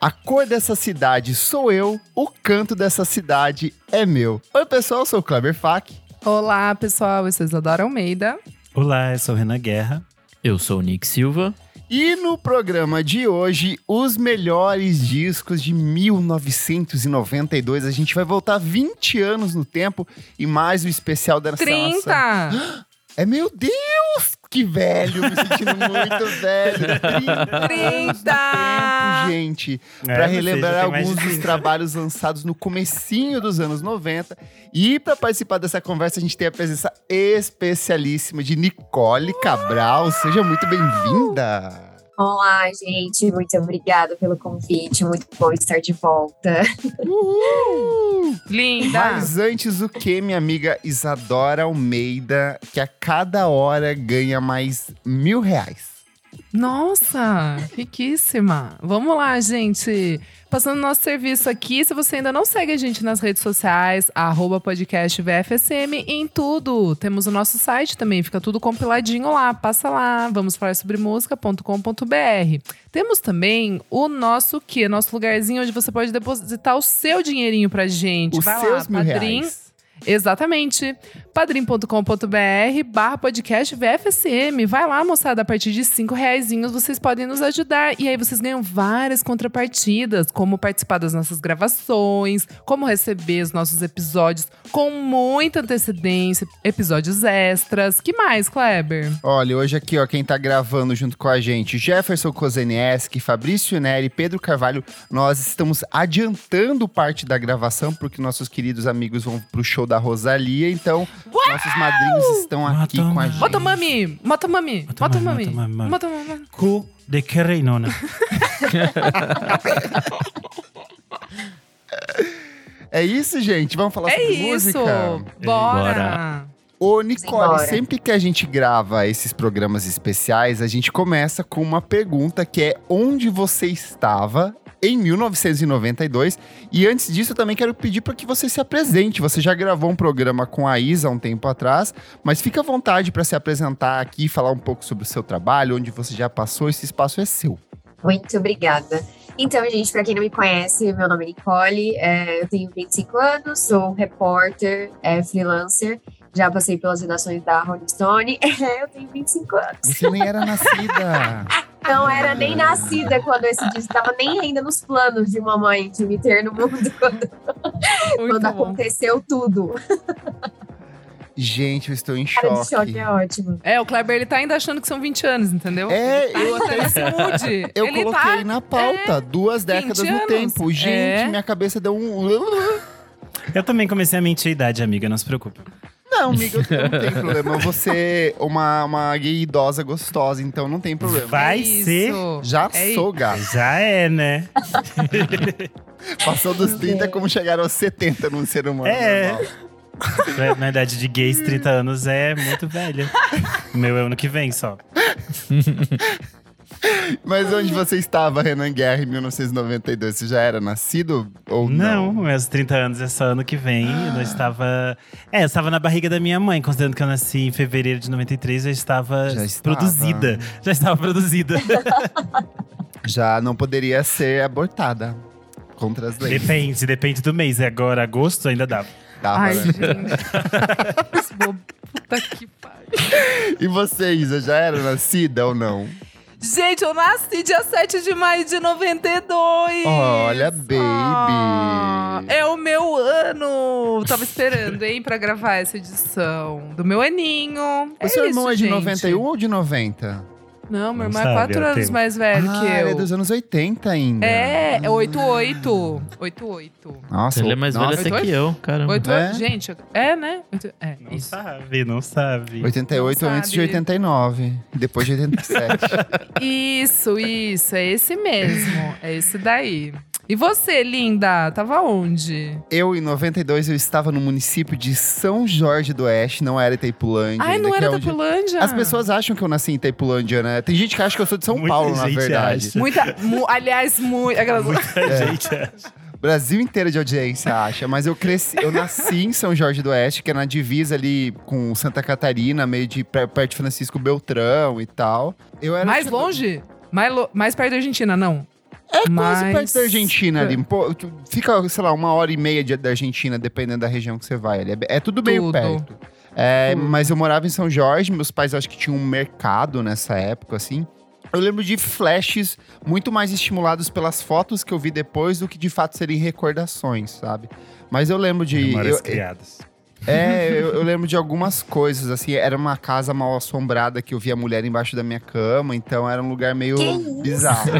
A cor dessa cidade sou eu, o canto dessa cidade é meu. Oi, pessoal, eu sou o Kleber Fak. Olá, pessoal, eu sou Isadora Almeida. Olá, eu sou o Renan Guerra. Eu sou o Nick Silva. E no programa de hoje, os melhores discos de 1992. A gente vai voltar 20 anos no tempo e mais o especial dessa 30! nossa... É meu Deus! Que velho, me sentindo muito velho. 30! 30! Tempo, gente. É, Pra você relembrar alguns dos 30. trabalhos lançados no comecinho dos anos 90. E para participar dessa conversa, a gente tem a presença especialíssima de Nicole Cabral. Seja muito bem-vinda! Olá, gente. Muito obrigada pelo convite. Muito bom estar de volta. Uhul! Linda! Mas antes o que, minha amiga Isadora Almeida, que a cada hora ganha mais mil reais. Nossa, riquíssima. Vamos lá, gente. Passando nosso serviço aqui, se você ainda não segue a gente nas redes sociais, arroba podcast VFSM em tudo. Temos o nosso site também, fica tudo compiladinho lá. Passa lá, vamos falar sobre música.com.br. Temos também o nosso que? Nosso lugarzinho onde você pode depositar o seu dinheirinho pra gente. Os Vai seus lá, mil Padrim. reais. Exatamente. padrim.com.br barra podcast VFSM. Vai lá, moçada. A partir de cinco reaisinhos vocês podem nos ajudar. E aí vocês ganham várias contrapartidas, como participar das nossas gravações, como receber os nossos episódios com muita antecedência, episódios extras. Que mais, Kleber? Olha, hoje aqui, ó, quem tá gravando junto com a gente, Jefferson Kozenieski, Fabrício Neri, Pedro Carvalho, nós estamos adiantando parte da gravação, porque nossos queridos amigos vão pro show da Rosalia, então nossos madrinhos estão aqui Mata com a gente. Motomami! Motomami! Motomami, Motomami! motomami. Motomami! Cu de que reinona. É isso, gente? Vamos falar É sobre isso! música? Bora! Bora. Ô, Nicole, Simbora. sempre que a gente grava esses programas especiais, a gente começa com uma pergunta que é onde você estava em 1992? E antes disso, eu também quero pedir para que você se apresente. Você já gravou um programa com a Isa há um tempo atrás, mas fica à vontade para se apresentar aqui, falar um pouco sobre o seu trabalho, onde você já passou, esse espaço é seu. Muito obrigada. Então, gente, para quem não me conhece, meu nome é Nicole, é, eu tenho 25 anos, sou repórter, é, freelancer, já passei pelas redações da Rolling Stone, é, eu tenho 25 anos. Você nem era nascida. Não era nem nascida quando esse disco estava nem ainda nos planos de mamãe de me ter no mundo quando, quando aconteceu tudo. Gente, eu estou em Cara de choque. choque é ótimo. É, o Kleber, ele tá ainda achando que são 20 anos, entendeu? É, Ele tá eu até nesse mood. Eu ele coloquei tá... na pauta duas décadas 20 no tempo. Gente, É. minha cabeça deu um. Eu também comecei a mentir a idade, amiga, não se preocupe. Não, amiga, não tem problema. Você é uma, uma gay idosa gostosa, então não tem problema. Vai É isso. ser. Já É sou gato. Já é, né? Passou dos 30 como chegaram aos 70 num ser humano. É. normal. Na- Na idade de gays, 30 anos é muito velha. O meu é ano que vem só. Mas onde você estava, Renan Guerra, em 1992? Você já era nascido ou não? Não, meus 30 anos é só ano que vem. Eu estava. É, eu estava na barriga da minha mãe, considerando que eu nasci em fevereiro de 93, eu estava, Já estava. produzida. Já estava produzida. Já não poderia ser abortada. Contra as leis. depende, depende do mês. Agora, agosto, ainda dá. Dava, Ai, né? gente. Puta que pariu. E você, Isa, já era nascida ou não? Gente, eu nasci dia 7 de maio de 92. Olha, baby. Ah, é o meu ano. Tava esperando, hein, pra gravar essa edição. Do meu aninho. O seu irmão isso, é de gente. 91 ou de 90? Não, meu irmão é sabe, 4 é anos teu. mais velho ah, que eu. ele é dos anos 80 ainda. É, é 88. 88. Nossa, Ele é mais nossa, velho até que eu, caramba. 88, É? gente. É, né? É, Não isso. sabe, não sabe. 88 Não antes de sabe. 89. Depois de 87. Isso, isso. É esse mesmo. É esse daí. E você, linda? Tava onde? eu, em 92, eu estava no município de São Jorge do Oeste, não era Itaipulândia. Ai, ainda, não era é Tapulândia? As pessoas acham que eu nasci em Itaipulândia, né? Tem gente que acha que eu sou de São Muita Paulo, na verdade. acha. Muita, mu- aliás, muito. Aquelas... Muita gente acha. Brasil inteiro de audiência acha, mas eu cresci, eu nasci em São Jorge do Oeste, que é na divisa ali com Santa Catarina, meio de per- perto de Francisco Beltrão e tal. Eu era Mais tipo- longe? Mais, lo- mais perto da Argentina, não? É quase Mas- perto da Argentina ali. Pô, fica, sei lá, uma hora e meia de- da Argentina, dependendo da região que você vai ali. É, é tudo meio Tudo. perto. É, Tudo. mas eu morava em São Jorge, meus pais acho que tinham um mercado nessa época, assim. Eu lembro de flashes muito mais estimulados pelas fotos que eu vi depois do que de fato serem recordações, sabe? Mas eu lembro de. Memórias eu- criadas. É, eu, eu lembro de algumas coisas, assim, era uma casa mal assombrada que eu via mulher embaixo da minha cama, então era um lugar meio Que isso? bizarro.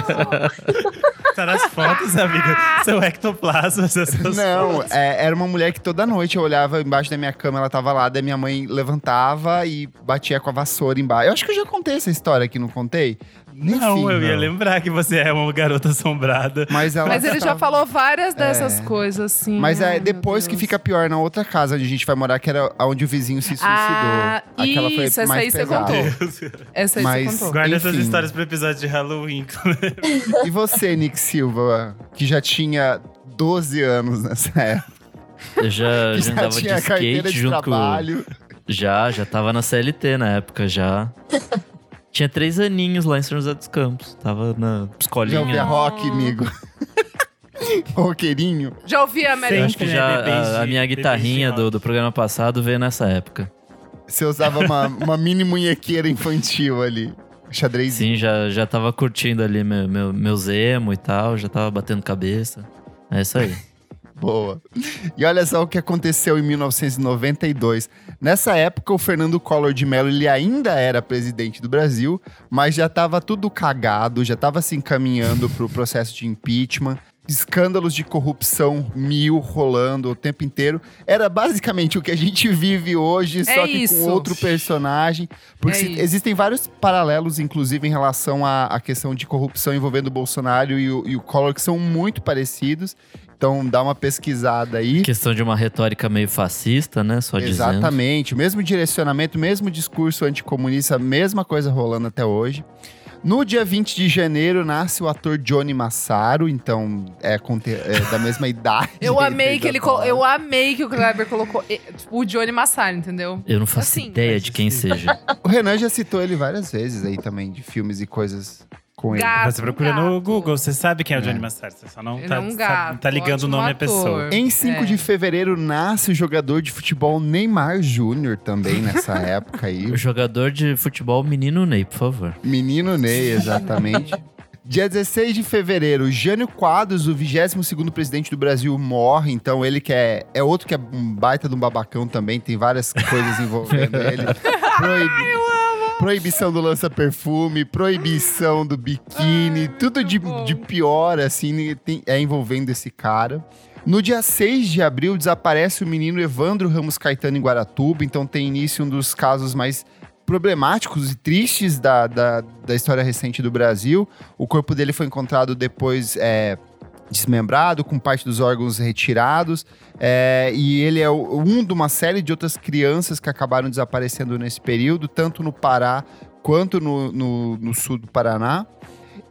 Tá nas fotos, amiga. Seu ectoplasma, essas Não, fotos. é, era uma mulher que toda noite eu olhava embaixo da minha cama, ela tava lá, daí minha mãe levantava e batia com a vassoura embaixo. Eu acho que eu já contei essa história aqui, não contei? Não, Enfim, eu ia não. lembrar que você é uma garota assombrada. Mas, ela Mas ele já tava- falou várias dessas É. coisas, assim. Mas ai, é meu depois que fica pior na outra casa onde a gente vai morar, que era onde o vizinho se suicidou. Ah, Aquela foi isso, essa mais aí você pesada. contou. Essa aí Mas- você contou. Guarda essas Enfim. histórias pro episódio de Halloween. E você, Nick Silva, que já tinha 12 anos nessa época, Eu já, que já já andava de tinha carteira skate de junto com. trabalho. Já, já tava na CLT na época, já. Tinha três aninhos lá em São José dos Campos. Tava na Já ouvia escolinha. rock, amigo. Roqueirinho. Já ouvi a Eu Mary acho que já bebês a, a minha guitarrinha do, do programa passado veio nessa época. Você usava uma, uma mini munhequeira infantil ali. Xadrez. Sim, já, já tava curtindo ali meu, meu, meus emo e tal, já tava batendo cabeça. É isso aí. Boa. E olha só o que aconteceu em 1992. Nessa época, o Fernando Collor de Mello ele ainda era presidente do Brasil, mas já estava tudo cagado, já estava se encaminhando para o processo de impeachment. Escândalos de corrupção mil rolando o tempo inteiro. Era basicamente o que a gente vive hoje, só que isso. com outro personagem. Porque É se- existem vários paralelos, inclusive, em relação à, à questão de corrupção envolvendo o Bolsonaro e o, e o Collor, que são muito parecidos. Então dá uma pesquisada aí. Questão de uma retórica meio fascista, né? Só dizendo. Exatamente, o mesmo direcionamento, o mesmo discurso anticomunista, a mesma coisa rolando até hoje. No dia 20 de janeiro nasce o ator Johnny Massaro, então é, é da mesma idade. Eu amei que ele. Eu amei que o Kleber colocou tipo, o Johnny Massaro, entendeu? Eu não faço Assim, ideia de quem seja. O Renan já citou ele várias vezes aí também, de filmes e coisas com ele. Gato, Você procura no gato. Google, você sabe quem é o Johnny É. Massaro, você só não Ele tá, é um sabe- gato, tá ligando o nome à ator. pessoa. Em 5 É. de fevereiro nasce o jogador de futebol Neymar Júnior também nessa época aí. O jogador de futebol, menino Ney, por favor. Menino Ney, exatamente. Dia 16 de fevereiro, Jânio Quadros, o 22º presidente do Brasil, morre. Então, ele que é, é outro que é um baita de um babacão também. Tem várias coisas envolvendo ele. Proibi- Proibição do lança-perfume, proibição do biquíni, tudo de, bom. de pior, assim, é envolvendo esse cara. No dia 6 de abril, desaparece o menino Evandro Ramos Caetano em Guaratuba. Então, tem início um dos casos mais problemáticos e tristes da, da, da história recente do Brasil. O corpo dele foi encontrado depois é, desmembrado, com parte dos órgãos retirados. é, e ele é um de uma série de outras crianças que acabaram desaparecendo nesse período, tanto no Pará quanto no, no, no sul do Paraná.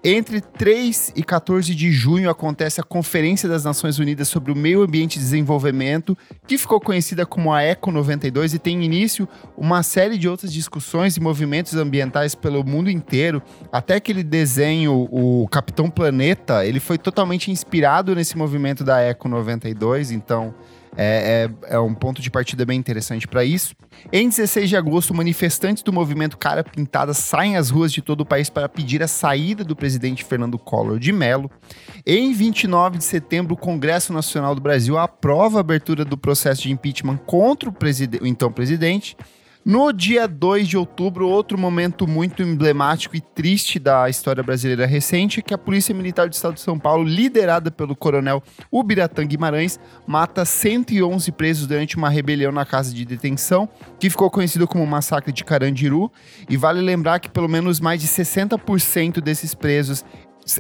Entre 3 e 14 de junho acontece a Conferência das Nações Unidas sobre o Meio Ambiente e Desenvolvimento, que ficou conhecida como a ECO 92 e tem início uma série de outras discussões e movimentos ambientais pelo mundo inteiro. Até aquele desenho, o Capitão Planeta, ele foi totalmente inspirado nesse movimento da ECO 92, então é, é, é um ponto de partida bem interessante para isso. Em 16 de agosto, manifestantes do movimento Cara Pintada saem às ruas de todo o país para pedir a saída do presidente Fernando Collor de Mello. Em 29 de setembro, o Congresso Nacional do Brasil aprova a abertura do processo de impeachment contra o, preside- o então presidente. No dia 2 de outubro, outro momento muito emblemático e triste da história brasileira recente é que a Polícia Militar do Estado de São Paulo, liderada pelo coronel Ubiratã Guimarães, mata 111 presos durante uma rebelião na casa de detenção, que ficou conhecido como Massacre de Carandiru. E vale lembrar que pelo menos mais de 60% desses presos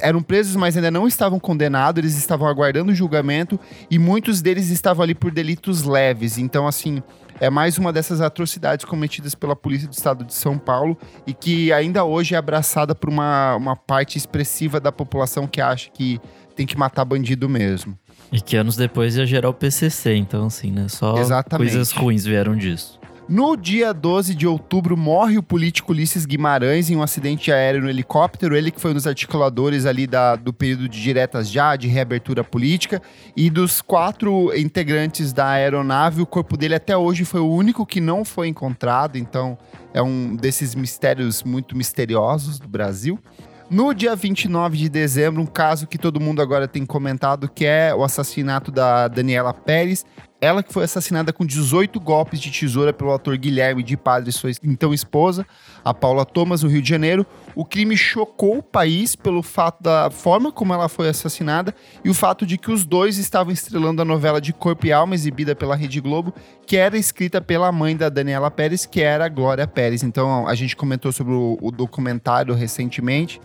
eram presos, mas ainda não estavam condenados, eles estavam aguardando o julgamento e muitos deles estavam ali por delitos leves. Então, assim, é mais uma dessas atrocidades cometidas pela Polícia do Estado de São Paulo e que ainda hoje é abraçada por uma, uma parte expressiva da população que acha que tem que matar bandido mesmo. E que anos depois ia gerar o PCC, então assim, né? Só Exatamente. coisas ruins vieram disso. No dia 12 de outubro, morre o político Ulisses Guimarães em um acidente aéreo no helicóptero. Ele que foi um dos articuladores ali da, do período de diretas já, de reabertura política. E dos quatro integrantes da aeronave, o corpo dele até hoje foi o único que não foi encontrado. Então, é um desses mistérios muito misteriosos do Brasil. No dia 29 de dezembro, um caso que todo mundo agora tem comentado, que é o assassinato da Daniela Pérez. Ela que foi assassinada com 18 golpes de tesoura pelo ator Guilherme de Padre, sua então esposa, a Paula Thomas, no Rio de Janeiro. O crime chocou o país pelo fato da forma como ela foi assassinada e o fato de que os dois estavam estrelando a novela de Corpo e Alma, exibida pela Rede Globo, que era escrita pela mãe da Daniela Pérez, que era a Glória Pérez. Então a gente comentou sobre o, o documentário recentemente.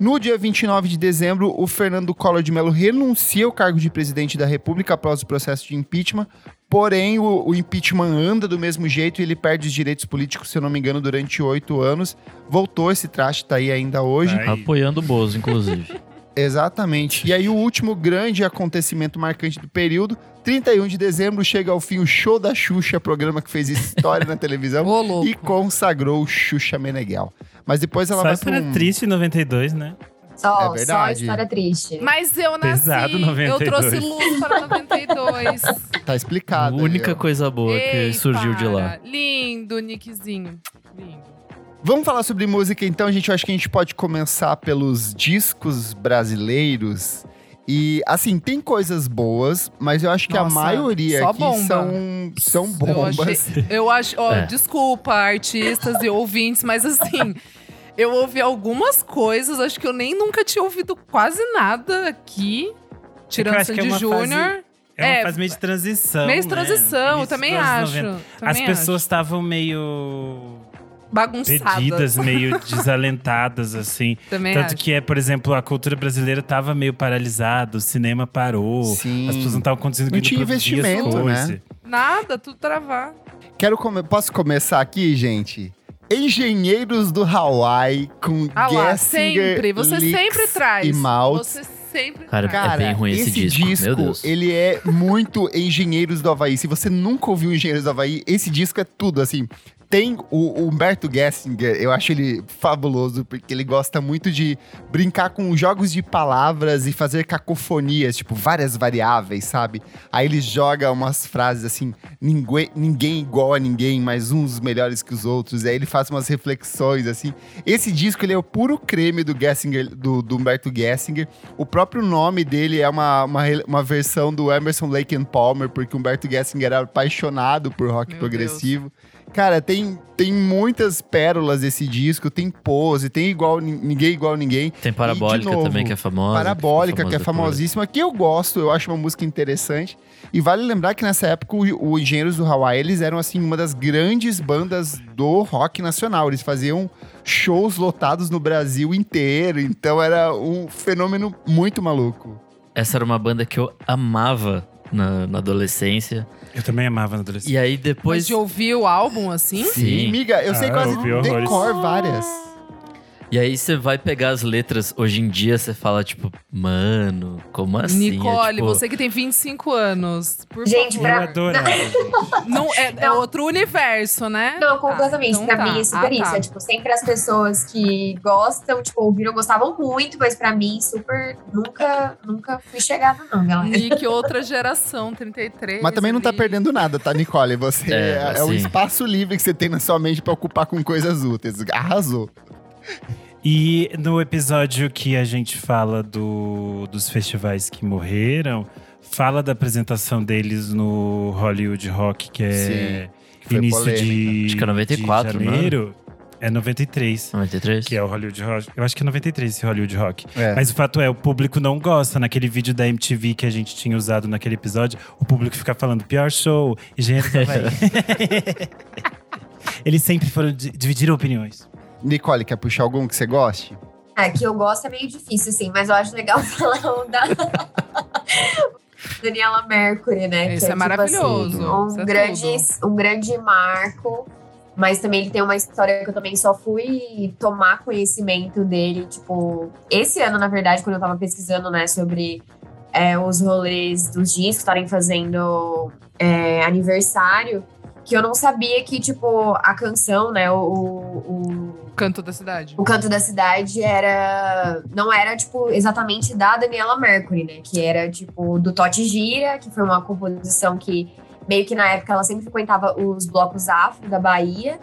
No dia 29 de dezembro, o Fernando Collor de Mello renuncia ao cargo de presidente da República após o processo de impeachment. Porém, o, o, impeachment anda do mesmo jeito e ele perde os direitos políticos, se eu não me engano, durante oito anos. Voltou esse traste, tá aí ainda hoje. Ai. Apoiando o Bozo, inclusive. Exatamente. E aí, o último grande acontecimento marcante do período, 31 de dezembro, chega ao fim o show da Xuxa, programa que fez história na televisão Ô, louco. e consagrou o Xuxa Meneghel. Mas depois ela Só vai pra um... triste em 92, né? Só, É só verdade. história triste. Mas eu nasci, Pesado, eu 92. trouxe luz para 92. Tá A explicado. aí, única coisa boa Ei, que surgiu de lá. para. Lindo, Nickzinho. Lindo. Vamos falar sobre música então, gente. Eu acho que a gente pode começar pelos discos brasileiros. E, assim, tem coisas boas, mas eu acho que a Nossa, maioria só aqui bomba. são, são Eu bombas. achei, eu acho, ó, É. desculpa, artistas e ouvintes, mas assim, eu ouvi algumas coisas, acho que eu nem nunca tinha ouvido quase nada aqui, tirando é Sandy Júnior. É uma É, fase meio de transição. Meio de né? transição, eu Início também acho. 90. também As pessoas estavam meio. Bagunçadas. perdidas, meio desalentadas, assim. Também Tanto acho. que é, por exemplo, a cultura brasileira tava meio paralisada, o cinema parou, Sim. as pessoas não estavam conseguindo Não tinha investimento, né? Nada, tudo travar. Quero come- Posso começar aqui, gente? Engenheiros do Hawaii com Ah lá, Gessinger, sempre. Você Licks sempre traz. e Maltz. Você sempre Cara, traz. Cara, é bem ruim esse, disco. Meu Deus. ele é muito Engenheiros do Havaí. Se você nunca ouviu Engenheiros do Havaí, esse disco é tudo, assim. Tem o, o Humberto Gessinger, eu acho ele fabuloso, porque ele gosta muito de brincar com jogos de palavras e fazer cacofonias, tipo, várias variáveis, sabe? Aí ele joga umas frases assim, ninguém, ninguém igual a ninguém, mas uns melhores que os outros. Aí ele faz umas reflexões, assim. Esse disco, ele é o puro creme do Gessinger, do, do Humberto Gessinger. O próprio nome dele é uma, uma, uma versão do Emerson Lake and Palmer, porque Humberto Gessinger era apaixonado por rock Meu progressivo. Cara, tem, tem muitas pérolas desse disco, tem pose, tem igual nin- ninguém igual ninguém. Tem Parabólica novo, também, que é famosa. Parabólica, que é famosa depois. famosíssima, que eu gosto, eu acho uma música interessante. E vale lembrar que nessa época o, o Engenheiros do Hawaii, eles eram assim uma das grandes bandas do rock nacional. Eles faziam shows lotados no Brasil inteiro, então era um fenômeno muito maluco. Essa era uma banda que eu amava na, na adolescência. Eu também amava na adolescência. E aí Mas depois. de ouvir o álbum assim? Sim. Miga, eu sei Ah, quase eu ouvi horrores. decor várias. E aí você vai pegar as letras. Hoje em dia você fala, tipo, mano, como assim? É, Nicole, tipo, você que tem 25 anos, por Gente, favor. Eu pra- adorava. gente. Não, é, é Não. outro universo, né? Não, Tá, completamente. então pra tá. mim é super Ah, isso. tá. É tipo, sempre as pessoas que gostam, tipo, ouviram, gostavam muito, mas pra mim, super. Nunca, nunca fui chegada, não, galera. Nick, outra geração, 33. Mas também não tá perdendo nada, tá, Nicole? Você É, é, é um assim. espaço livre que você tem na sua mente pra ocupar com coisas úteis. Arrasou. E no episódio que a gente fala do, dos festivais que morreram, fala da apresentação deles no Hollywood Rock, que é Sim, que início polêmica. de, Acho que é 94, de janeiro. É 93. 93? Que é o Hollywood Rock. Eu acho que é 93 esse Hollywood Rock. É. Mas o fato é, o público não gosta. Naquele vídeo da MTV que a gente tinha usado naquele episódio, o público fica falando pior show, engenheiro. Eles sempre foram di- dividiram opiniões. Nicole, quer puxar algum que você goste? É, que eu gosto é meio difícil, assim, mas eu acho legal falar o da. Daniela Mercury, né? Esse que é maravilhoso, um, isso é grande, tudo. um grande marco. Mas também ele tem uma história que eu também só fui tomar conhecimento dele, tipo, esse ano, na verdade, quando eu tava pesquisando, né, sobre é, os rolês dos discos estarem fazendo é, aniversário. que eu não sabia que, tipo, a canção, né, o, o, Canto da cidade. o Canto da Cidade era. Não era, tipo, exatamente da Daniela Mercury, né? Que era, tipo, do Totti Gira, que foi uma composição que meio que na época ela sempre frequentava os blocos afro da Bahia.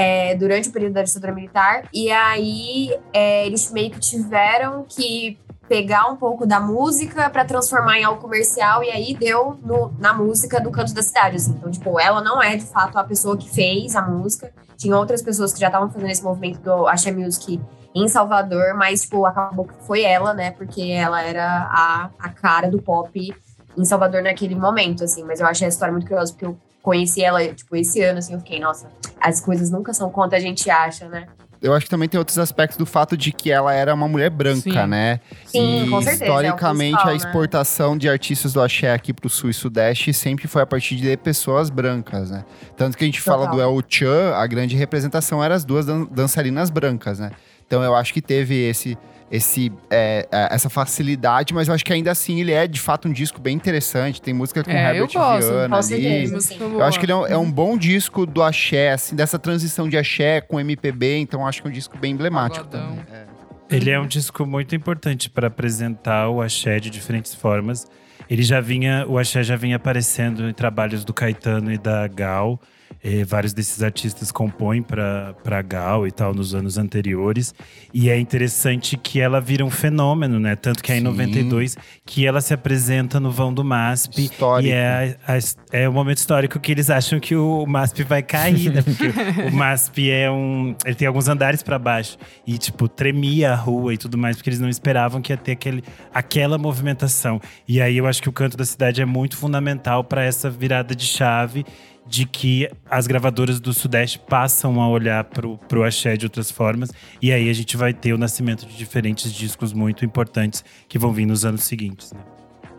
é, durante o período da ditadura militar, e aí é, eles meio que tiveram que pegar um pouco da música para transformar em algo comercial, e aí deu no- na música do Canto da Cidade. assim. Então, tipo, ela não é de fato a pessoa que fez a música, tinha outras pessoas que já estavam fazendo esse movimento do Axé Music em Salvador, mas, tipo, acabou que foi ela, né? Porque ela era a, a cara do pop em Salvador naquele momento, assim. Mas eu achei a história muito curiosa, porque eu conheci ela, tipo, esse ano, assim. Eu fiquei, nossa, as coisas nunca são quanto a gente acha, né? Eu acho que também tem outros aspectos do fato de que ela era uma mulher branca, Sim. né? Sim, e com certeza, é historicamente principal, a né? exportação de artistas do axé aqui pro sul e sudeste sempre foi a partir de pessoas brancas, né? Tanto que a gente fala Total. do El Chan, a grande representação era as duas dan- dançarinas brancas, né? Então eu acho que teve esse esse, é, é, essa facilidade, mas eu acho que ainda assim ele é de fato um disco bem interessante. Tem música com É, eu Herbert gosto, Viana ali. Música Eu acho que ele é um, é um bom disco do axé, assim, dessa transição de axé com MPB, então eu acho que é um disco bem emblemático também. É. Ele é um disco muito importante para apresentar o axé de diferentes formas. Ele já vinha, o axé já vinha aparecendo em trabalhos do Caetano e da Gal. Eh, vários desses artistas compõem para Gal e tal nos anos anteriores. E é interessante que ela vira um fenômeno, né? Tanto que é em Sim. 92 que ela se apresenta no vão do MASP. Histórico. E é, a- a- é o momento histórico que eles acham que o MASP vai cair, né? Porque o MASP é um. Ele tem alguns andares pra baixo. E, tipo, tremia a rua e tudo mais, porque eles não esperavam que ia ter aquele, aquela movimentação. E aí eu acho que o canto da cidade é muito fundamental para essa virada de chave de que as gravadoras do Sudeste passam a olhar pro, pro axé de outras formas. E aí a gente vai ter o nascimento de diferentes discos muito importantes que vão vir nos anos seguintes, né?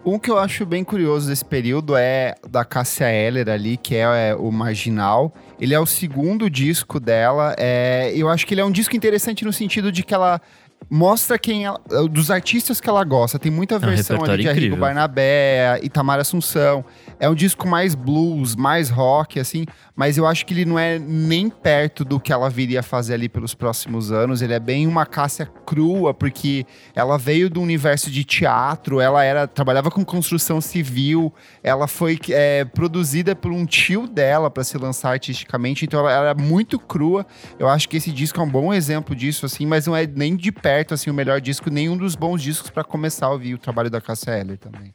Um que eu acho bem curioso desse período é da Cássia Eller ali, que é, é, o Marginal. Ele é o segundo disco dela. É, eu acho que ele é um disco interessante no sentido de que ela mostra quem ela, dos artistas que ela gosta. Tem muita um versão ali repertório de Arrigo incrível. Barnabé, Itamar Assunção. É um disco mais blues, mais rock, assim. Mas eu acho que ele não é nem perto do que ela viria a fazer ali pelos próximos anos. Ele é bem uma Cássia crua, porque ela veio do universo de teatro, ela era trabalhava com construção civil, ela foi é, produzida por um tio dela para se lançar artisticamente, então ela era muito crua. Eu acho que esse disco é um bom exemplo disso, assim, mas não é nem de perto assim o melhor disco, nenhum dos bons discos para começar a ouvir o trabalho da Cássia Eller também.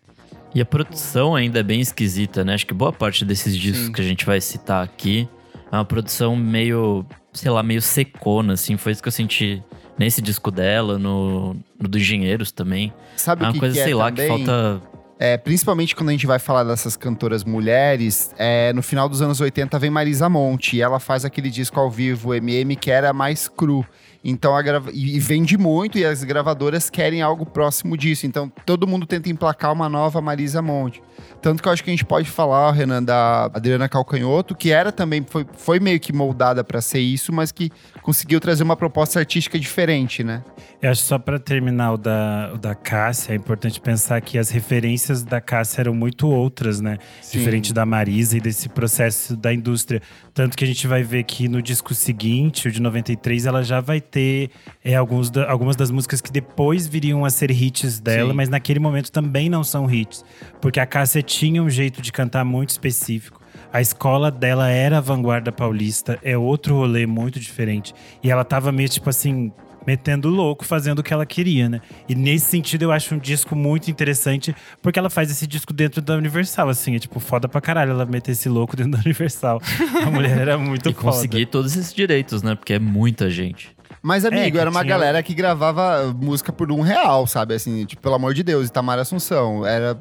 E a produção ainda é bem esquisita, né? Acho que boa parte desses discos Sim. que a gente vai citar aqui é uma produção meio, sei lá, meio secona, assim. Foi isso que eu senti nesse disco dela, no, no dos Engenheiros também. Sabe É uma que, coisa, que é sei lá, também? que falta. É, principalmente quando a gente vai falar dessas cantoras mulheres, é, no final dos anos 80 vem Marisa Monte e ela faz aquele disco ao vivo, MM, que era mais cru. Então a grava... e e vende muito e as gravadoras querem algo próximo disso. Então todo mundo tenta emplacar uma nova Marisa Monte. Tanto que eu acho que a gente pode falar, Renan, da Adriana Calcanhoto, que era também, foi, foi meio que moldada para ser isso, mas que conseguiu trazer uma proposta artística diferente, né? Eu acho só para terminar o da, o da Cássia, é importante pensar que as referências da Cássia eram muito outras, né? Sim. Diferente da Marisa e desse processo da indústria. Tanto que a gente vai ver que no disco seguinte, o de 93, ela já vai ter é, alguns da- algumas das músicas que depois viriam a ser hits dela, Sim. mas naquele momento também não são hits. Porque a Cássia tinha um jeito de cantar muito específico. A escola dela era a vanguarda paulista, é outro rolê muito diferente. E ela tava meio tipo assim, metendo louco, fazendo o que ela queria, né? E nesse sentido eu acho um disco muito interessante, porque ela faz esse disco dentro da Universal, assim, é tipo foda pra caralho ela meter esse louco dentro da Universal. A mulher era muito E foda. conseguir todos esses direitos, né? Porque é muita gente. Mas, amigo, que era uma tinha- galera que gravava música por um real, sabe? Assim, tipo, pelo amor de Deus, Itamar Assunção. Era.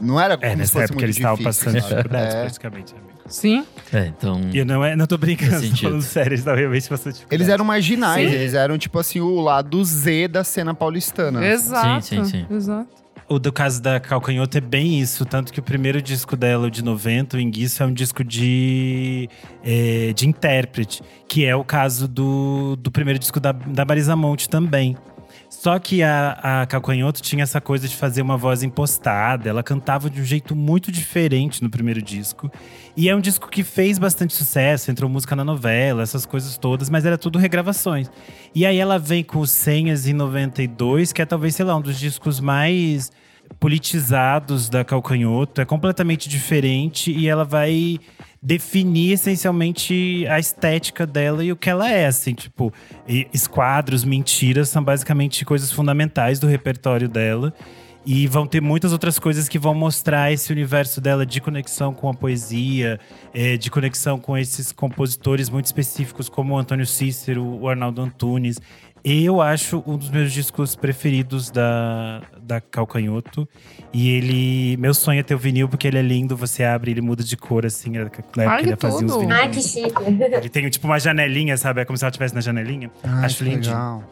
Não era como É, se nessa fosse época muito eles estavam passando dificuldades, É. praticamente. amigo. Sim. É, então. E eu não, é, não tô brincando, tô falando sério, eles estavam realmente passando dificuldades. Eles eram marginais, Sim. eles eram, tipo assim, o lado Z da cena paulistana. Exato. sim, sim. Exato. O do caso da Calcanhoto é bem isso, tanto que o primeiro disco dela, de 90, o Enguiço, é um disco de, é, de intérprete, que é o caso do, do primeiro disco da, da Marisa Monte também. Só que a, a Calcanhoto tinha essa coisa de fazer uma voz impostada. Ela cantava de um jeito muito diferente no primeiro disco. E é um disco que fez bastante sucesso, entrou música na novela, essas coisas todas, mas era tudo regravações. E aí ela vem com Senhas em 92, que é talvez, sei lá, um dos discos mais politizados da Calcanhoto. É completamente diferente e ela vai definir essencialmente a estética dela e o que ela é, assim, tipo, esquadros, mentiras são basicamente coisas fundamentais do repertório dela. E vão ter muitas outras coisas que vão mostrar esse universo dela de conexão com a poesia, é, de conexão com esses compositores muito específicos, como o Antônio Cícero, o Arnaldo Antunes. Eu acho um dos meus discos preferidos da, da Calcanhoto. E ele. Meu sonho é ter o vinil, porque ele é lindo. Você abre, ele muda de cor, assim. Na época Ai, ele fazia tudo. uns Ai, que chique. Ele tem tipo uma janelinha, sabe? É como se ela estivesse na janelinha. Ai, acho lindinho. legal.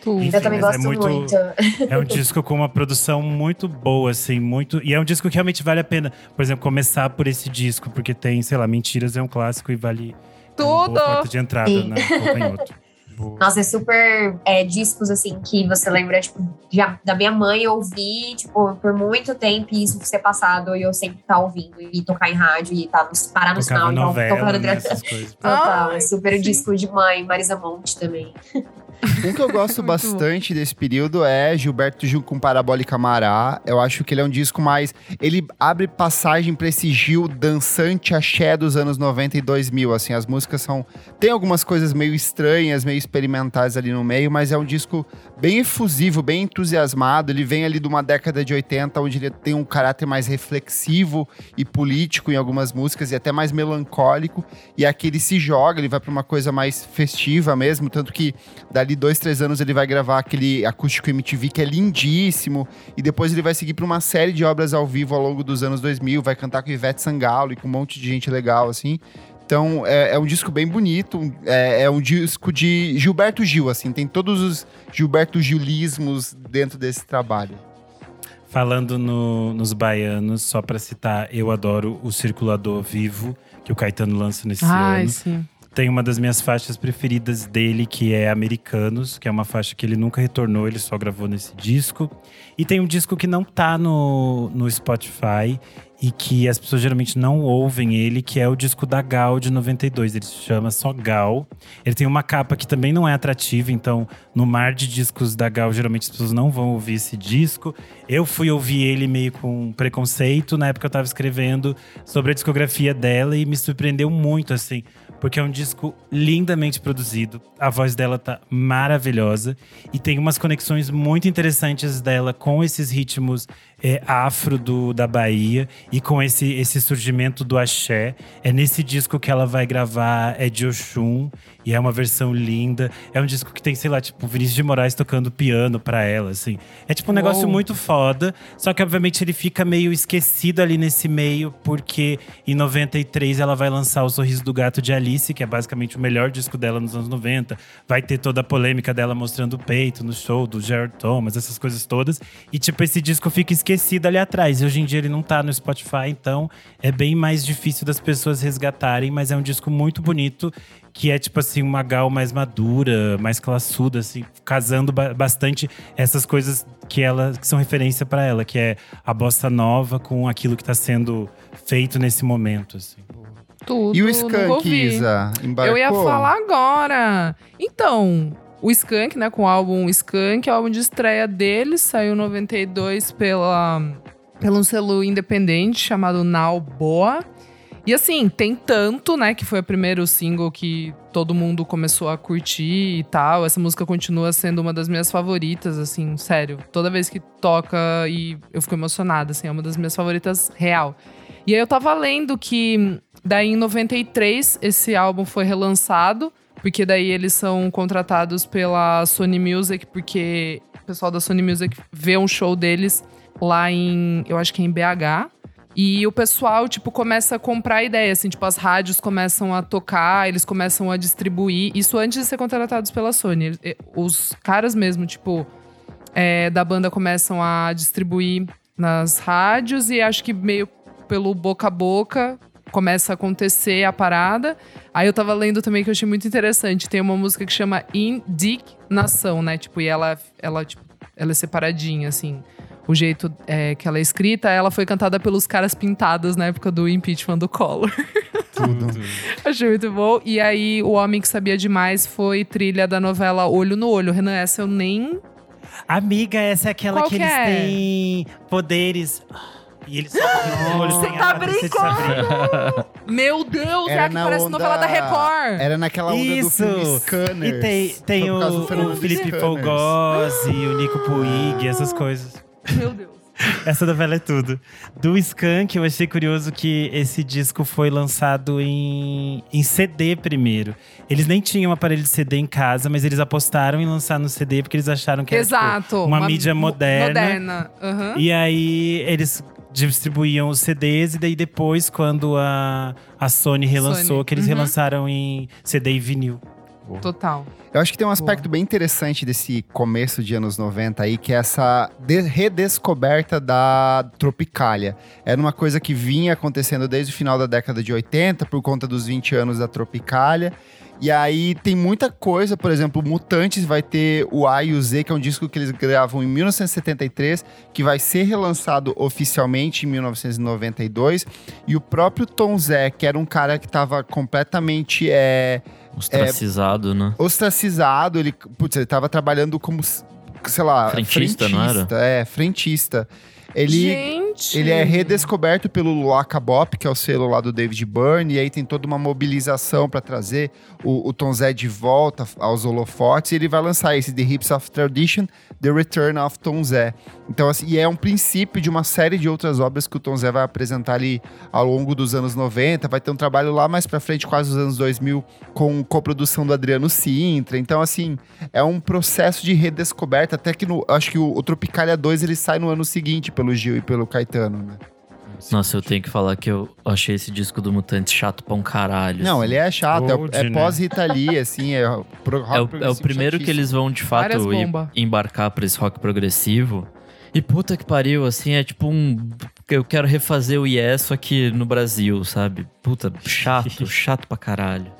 Tudo. Enfim, Eu também é gosto muito- muito. É um disco com uma produção muito boa, assim, muito. E é um disco que realmente vale a pena, por exemplo, começar por esse disco, porque tem, sei lá, Mentiras é um clássico e vale é uma boa Tudo! porta de entrada Sim. na Calcanhoto. Nossa, é super é, discos, assim, que você lembra, tipo, já, da minha mãe ouvir, tipo, por muito tempo e isso ser passado e eu sempre tá ouvindo e tocar em rádio e tá nos, parar no Tocava sinal e tá novela, tocando né, essas coisas. Total, Ai, é super sim. disco de mãe, Marisa Monte também. Um que eu gosto bastante desse período é Gilberto Gil com Parabólica Mará. Eu acho que ele é um disco mais. Ele abre passagem pra esse Gil dançante axé dos anos 90 e 2000. Assim, as músicas são. Tem algumas coisas meio estranhas, meio experimentais ali no meio, mas é um disco bem efusivo, bem entusiasmado. Ele vem ali de uma década de 80, onde ele tem um caráter mais reflexivo e político em algumas músicas e até mais melancólico. E aqui ele se joga, ele vai pra uma coisa mais festiva mesmo. Tanto que dali dois, três anos ele vai gravar aquele acústico MTV que é lindíssimo. E depois ele vai seguir pra uma série de obras ao vivo ao longo dos anos 2000. Vai cantar com Ivete Sangalo e com um monte de gente legal, assim. Então é, é um disco bem bonito. É, é um disco de Gilberto Gil, assim. Tem todos os Gilberto Gilismos dentro desse trabalho. Falando no- nos baianos, só pra citar, eu adoro o Circulador Vivo, que o Caetano lança nesse Ai, ano. sim. Tem uma das minhas faixas preferidas dele, que é Americanos, que é uma faixa que ele nunca retornou, ele só gravou nesse disco. E tem um disco que não tá no, no Spotify e que as pessoas geralmente não ouvem ele, que é o disco da Gal de 92. Ele se chama só Gal. Ele tem uma capa que também não é atrativa, então no mar de discos da Gal, geralmente as pessoas não vão ouvir esse disco. Eu fui ouvir ele meio com preconceito na época eu tava escrevendo sobre a discografia dela e me surpreendeu muito, assim, porque é um disco lindamente produzido. A voz dela tá maravilhosa e tem umas conexões muito interessantes dela com esses ritmos é, afro do, da Bahia e com esse, esse surgimento do axé. É nesse disco que ela vai gravar É de Oxum e é uma versão linda. É um disco que tem, sei lá, tipo, Vinícius de Moraes tocando piano pra ela, assim. É tipo um negócio Uou. muito foda, só que obviamente ele fica meio esquecido ali nesse meio, porque em 93 ela vai lançar O Sorriso do Gato de Alice, que é basicamente o melhor disco dela nos anos 90. Vai ter toda a polêmica dela mostrando o peito no show do Jared Thomas, essas coisas todas. E tipo, esse disco fica esquecido ali atrás. E hoje em dia ele não tá no Spotify, então é bem mais difícil das pessoas resgatarem, mas é um disco muito bonito que é tipo assim uma gal mais madura, mais classuda assim, casando ba- bastante essas coisas que ela que são referência pra ela, que é a bossa nova com aquilo que tá sendo feito nesse momento assim. Tudo. E o Skank. Isa? Embarcou? Eu ia falar agora. Então, o Skank, né, com o álbum Skank, é o álbum de estreia dele, saiu em 92 pela, pelo um selo independente chamado Now Boa. E assim, tem tanto, né, que foi o primeiro single que todo mundo começou a curtir e tal. Essa música continua sendo uma das minhas favoritas, assim, sério. Toda vez que toca e eu fico emocionada, assim, é uma das minhas favoritas real. E aí eu tava lendo que daí em 93 esse álbum foi relançado, porque daí eles são contratados pela Sony Music, porque o pessoal da Sony Music vê um show deles lá em, eu acho que é em BH. E o pessoal, tipo, começa a comprar ideia, assim, tipo, as rádios começam a tocar, eles começam a distribuir. Isso antes de ser contratados pela Sony. Os caras mesmo, tipo, é, da banda começam a distribuir nas rádios e acho que meio pelo boca a boca começa a acontecer a parada. Aí eu tava lendo também que eu achei muito interessante. Tem uma música que chama Indignação, né? Tipo, e ela, ela tipo, ela é separadinha, assim. O jeito é, que ela é escrita, ela foi cantada pelos caras pintados na época do impeachment do Collor. Tudo. Achei muito bom. E aí, O Homem que Sabia Demais foi trilha da novela Olho no Olho. Renan, essa eu nem. Amiga, essa é aquela Qual que que eles é? têm poderes. E eles só Você tá brincando? Meu Deus, é Era a que na parece onda- novela da Record. Era naquela onda do Isso. filme Scanners. E tem, tem o, do o Felipe Scanners. Fogossi, o Nico Puig, essas coisas. Meu Deus. Essa novela é tudo. Do Skank, eu achei curioso que esse disco foi lançado em, em CD primeiro. Eles nem tinham aparelho de CD em casa, mas eles apostaram em lançar no CD porque eles acharam que era tipo, Exato. uma mídia mo- moderna. Moderna. aham. E aí eles distribuíam os CDs e daí depois, quando a, a Sony relançou, Sony. que eles Uhum. relançaram em CD e vinil. Total. Eu acho que tem um aspecto bem interessante desse começo de anos 90 aí, que é essa de- redescoberta da Tropicália. Era uma coisa que vinha acontecendo desde o final da década de 80, por conta dos 20 anos da Tropicália. E aí tem muita coisa, por exemplo, Mutantes vai ter o A e o Z, que é um disco que eles gravam em 1973, que vai ser relançado oficialmente em 1992. E o próprio Tom Zé, que era um cara que estava completamente é, Ostracizado, né? ostracizado, ele, putz, ele tava trabalhando como, sei lá, Frentista, não era? É, frentista. Ele, Gente. ele é redescoberto pelo Luaca Bop, que é o selo lá do David Byrne, e aí tem toda uma mobilização para trazer o, o Tom Zé de volta aos holofotes, e ele vai lançar esse The Hips of Tradition, The Return of Tom Zé. Então, assim, e é um princípio de uma série de outras obras que o Tom Zé vai apresentar ali ao longo dos anos 90, vai ter um trabalho lá mais pra frente, quase os anos 2000, com coprodução do Adriano Sintra. Então, assim, é um processo de redescoberta, até que no, acho que o, o Tropicália 2 ele sai no ano seguinte pelo Gil e pelo Caetano, né? Nossa, eu tenho que falar que eu achei esse disco do Mutantes chato pra um caralho. Não, assim. ele é chato, é- Old, é, né? pós-Rita Lee, assim, é, pro, rock É o, é o primeiro que eles vão, de fato, embarcar pra esse rock progressivo. E puta que pariu, assim, é tipo um. Eu quero refazer o Yes só aqui no Brasil, sabe? Puta, chato, chato pra caralho.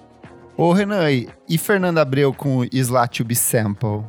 Ô, Renan, e- Fernanda Abreu com Slatube Sample?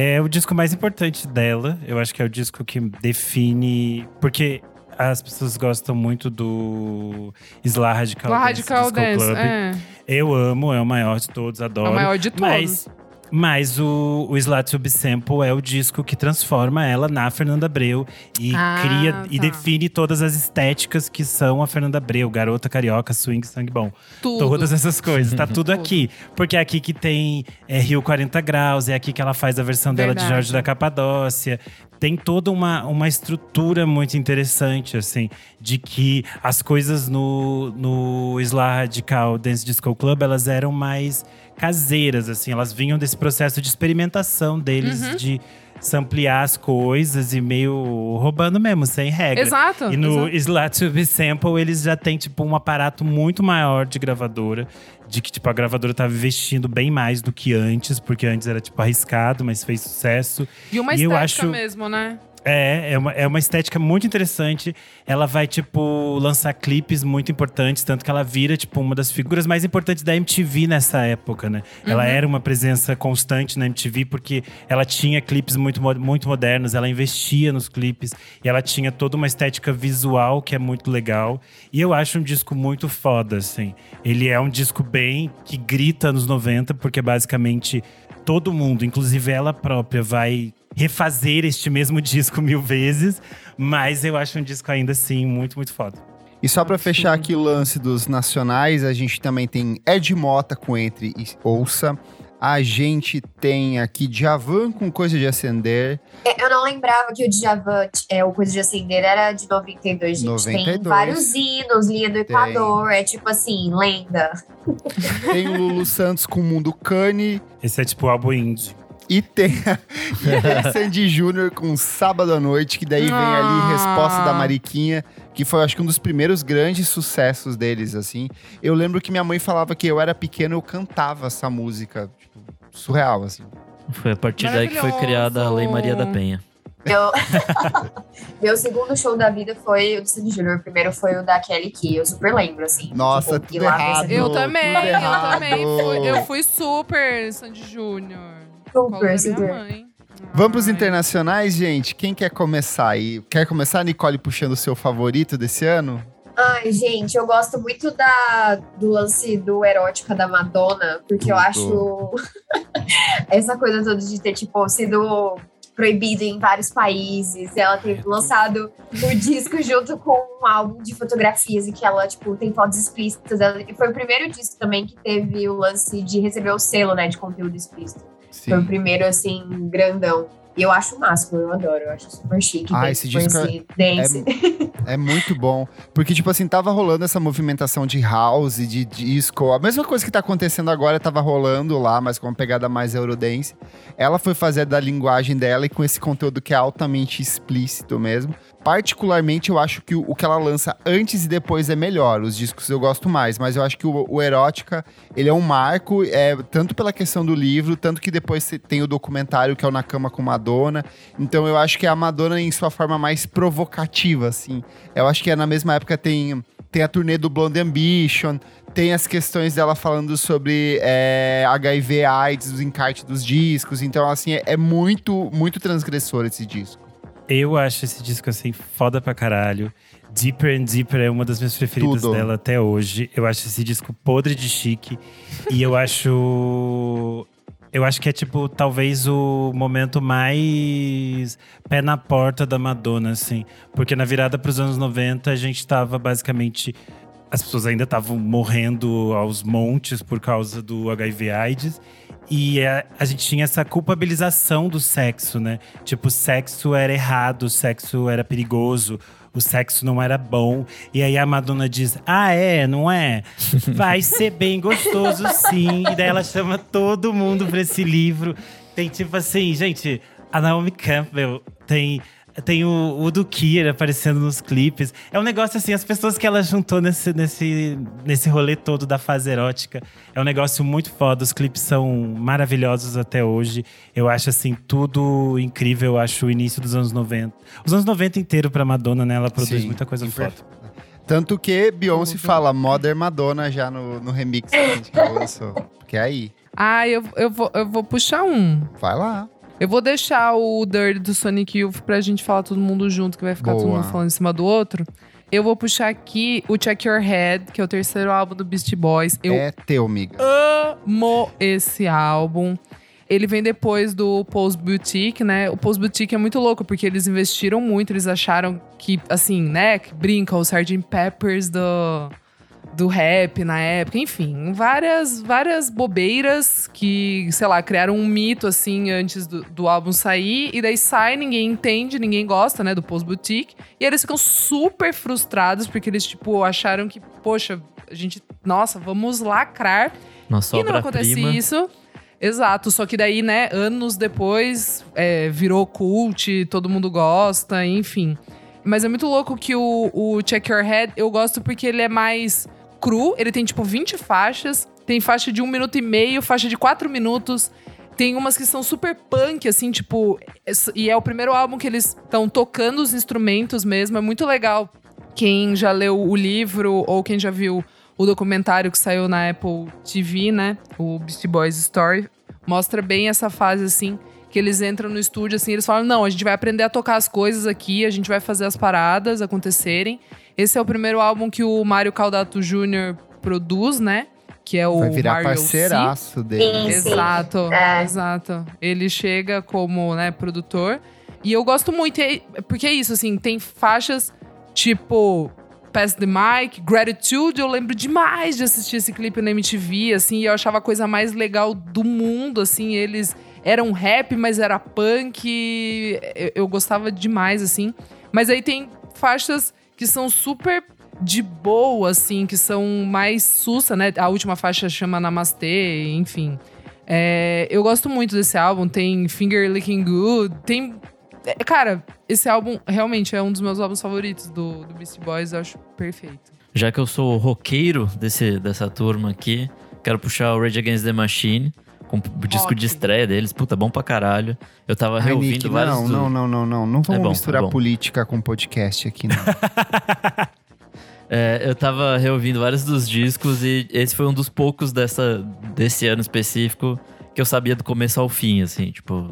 É o disco mais importante dela. Eu acho que é o disco que define. Porque as pessoas gostam muito do Sla Radical Dance Radical Disco Dance. Club. É. Eu amo, é o maior de todos, É adoro. o maior de todos. Mas, mas o, o Slat Subsample é o disco que transforma ela na Fernanda Abreu e Ah, cria e tá. define todas as estéticas que são a Fernanda Abreu, garota carioca, swing, sangue bom. Tudo. Todas essas coisas, tá tudo aqui. Porque é aqui que tem é, Rio 40 Graus, é aqui que ela faz a versão dela de Verdade. Jorge da Capadócia. Tem toda uma, uma estrutura muito interessante, assim, de que as coisas no, no Isla Radical Dance Disco Club, elas eram mais caseiras, assim. Elas vinham desse processo de experimentação deles, Uhum. de samplear as coisas e meio roubando mesmo, sem regra. Exato. E no exato. Sample, eles já têm, tipo, um aparato muito maior de gravadora. De que, tipo, a gravadora tava investindo bem mais do que antes. Porque antes era, tipo, arriscado, mas fez sucesso. E uma e eu estética acho- mesmo, né? É, é uma, é uma estética muito interessante. Ela vai, tipo, lançar clipes muito importantes. Tanto que ela vira, tipo, uma das figuras mais importantes da MTV nessa época, né? Ela Uhum. era uma presença constante na MTV porque ela tinha clipes muito, muito modernos. Ela investia nos clipes. E ela tinha toda uma estética visual que é muito legal. E eu acho um disco muito foda, assim. Ele é um disco bem… que grita nos 90. Porque, basicamente, todo mundo, inclusive ela própria, vai refazer este mesmo disco mil vezes, mas eu acho um disco ainda assim muito, muito foda. E só pra fechar aqui o lance dos nacionais, a gente também tem Ed Mota com Entre e Ouça. A gente tem aqui Djavan com Coisa de Acender. É, Eu não lembrava que o Djavan, é, o Coisa de Acender era de 92, gente. 92. Tem vários hinos, Linha do Equador, é tipo assim, lenda. Tem o Lulu Santos com Mundo Cane. Esse é tipo o álbum indie. E tem, a, e tem Sandy Júnior com Sábado à Noite, que daí vem ali Ah. Resposta da Mariquinha, que foi, acho que, um dos primeiros grandes sucessos deles, assim. Eu lembro que minha mãe falava que eu era pequeno eu cantava essa música, tipo, surreal, assim. Foi a partir daí que foi criada a Lei Maria da Penha. Meu, meu segundo show da vida foi o do Sandy Júnior. O primeiro foi o da Kelly Key, eu super lembro, assim. Nossa, ir tudo errado. Eu tudo também, eu errado. também. Fui, eu fui super Sandy Júnior. Super, super. mãe. Vamos pros internacionais, gente? Quem quer começar aí? Quer começar, Nicole, puxando o seu favorito desse ano? Ai, gente, eu gosto muito da, do lance do erótica da Madonna, porque eu acho essa coisa toda de ter, tipo, sido proibido em vários países. Ela ter lançado o disco junto com um álbum de fotografias e que ela, tipo, tem fotos explícitas. Ela, e foi o primeiro disco também que teve o lance de receber o selo, né, de conteúdo explícito. Sim. Foi o primeiro, assim, grandão. E eu acho o máximo, eu adoro, eu acho super chique. Ah, esse disco esse dance. É muito bom. Porque, tipo assim, tava rolando essa movimentação de house, de disco. A mesma coisa que tá acontecendo agora tava rolando lá, mas com uma pegada mais eurodance. Ela foi fazer da linguagem dela e com esse conteúdo que é altamente explícito mesmo. Particularmente, eu acho que o, que ela lança antes e depois é melhor. Os discos eu gosto mais, mas eu acho que o, o Erótica, ele é um marco, é, tanto pela questão do livro, tanto que depois tem o documentário que é o Na Cama com Madonna. Então eu acho que é a Madonna em sua forma mais provocativa, assim. Eu acho que é na mesma época tem, tem a turnê do Blonde Ambition, tem as questões dela falando sobre é, HIV, AIDS, os encartes dos discos. Então, assim, é, é muito, muito transgressor esse disco. Eu acho esse disco assim foda pra caralho. Deeper and Deeper é uma das minhas preferidas Tudo. dela até hoje. Eu acho esse disco podre de chique. e eu acho. Eu acho que é, tipo, talvez o momento mais pé na porta da Madonna, assim. Porque na virada pros anos 90, a gente tava basicamente. As pessoas ainda estavam morrendo aos montes por causa do HIV AIDS. E a, a gente tinha essa culpabilização do sexo, né? Tipo, o sexo era errado, o sexo era perigoso, o sexo não era bom. E aí a Madonna diz: Ah, é, não é? Vai ser bem gostoso, sim. E daí ela chama todo mundo pra esse livro. Tem tipo assim, gente, a Naomi Campbell tem. Tem o, o do Kier aparecendo nos clipes. É um negócio assim, as pessoas que ela juntou nesse, nesse, nesse rolê todo da fase erótica. É um negócio muito foda. Os clipes são maravilhosos até hoje. Eu acho assim, tudo incrível. Eu acho o início dos anos 90. Os anos 90 inteiro pra Madonna, né? Ela produz Sim, muita coisa foda. Tanto que Beyoncé fala Mother Madonna já no, no remix que a gente lançou. Porque é aí. Ah, eu, eu, vou, eu vou puxar um. Vai lá. Eu vou deixar o Dirty do Sonic Youth pra gente falar todo mundo junto, que vai ficar todo Boa. mundo falando em cima do outro. Eu vou puxar aqui o Check Your Head, que é o terceiro álbum do Beastie Boys. Eu É teu, amiga. amo esse álbum. Ele vem depois do Pose Boutique, né? O Pose Boutique é muito louco, porque eles investiram muito, eles acharam que, assim, né? Que brinca o Sgt. Peppers do, do rap na época. Enfim, várias, várias bobeiras que, sei lá, criaram um mito, assim, antes do, do álbum sair. E daí sai, ninguém entende, ninguém gosta, né? Do Pose Boutique. E eles ficam super frustrados, porque eles, tipo, acharam que, poxa, a gente, nossa, vamos lacrar Nossa e não acontece obra-prima. isso. Exato, só que daí, né, anos depois, é, virou cult, todo mundo gosta, enfim. Mas é muito louco que o, o Check Your Head, eu gosto porque ele é mais cru, ele tem tipo 20 faixas, tem faixa de um minuto e meio, faixa de quatro minutos. Tem umas que são super punk, assim, tipo. E é o primeiro álbum que eles estão tocando os instrumentos mesmo. É muito legal. Quem já leu o livro ou quem já viu o documentário que saiu na Apple TV, né? O Beastie Boys Story. Mostra bem essa fase, assim, que eles entram no estúdio, assim, eles falam: não, a gente vai aprender a tocar as coisas aqui, a gente vai fazer as paradas acontecerem. Esse é o primeiro álbum que o Mário Caldato Jr. produz, né? Que é o Vai virar Mario C. parceiraço dele. Sim. Exato, É. exato. Ele chega como, né, produtor. E eu gosto muito, porque é isso, assim, tem faixas tipo Pass the Mic, Gratitude. Eu lembro demais de assistir esse clipe na MTV, assim, e eu achava a coisa mais legal do mundo, assim. Eles eram rap, mas era punk. Eu, eu gostava demais, assim. Mas aí tem faixas que são super de boa, assim, que são mais sussa, né? A última faixa chama Namastê, enfim. É, eu gosto muito desse álbum. Tem Finger Licking Good, tem. é, Cara, esse álbum realmente é um dos meus álbuns favoritos do, do Beastie Boys, eu acho perfeito. Já que eu sou o roqueiro desse, dessa turma aqui, quero puxar o Rage Against the Machine, com o disco de estreia deles. Puta, bom pra caralho. Eu tava Ai, reouvindo Nick, vários. não, do- não, não, não, não. Não vamos bom, misturar é política com podcast aqui, não. É, eu tava reouvindo vários dos discos e esse foi um dos poucos dessa, desse ano específico que eu sabia do começo ao fim, assim, tipo.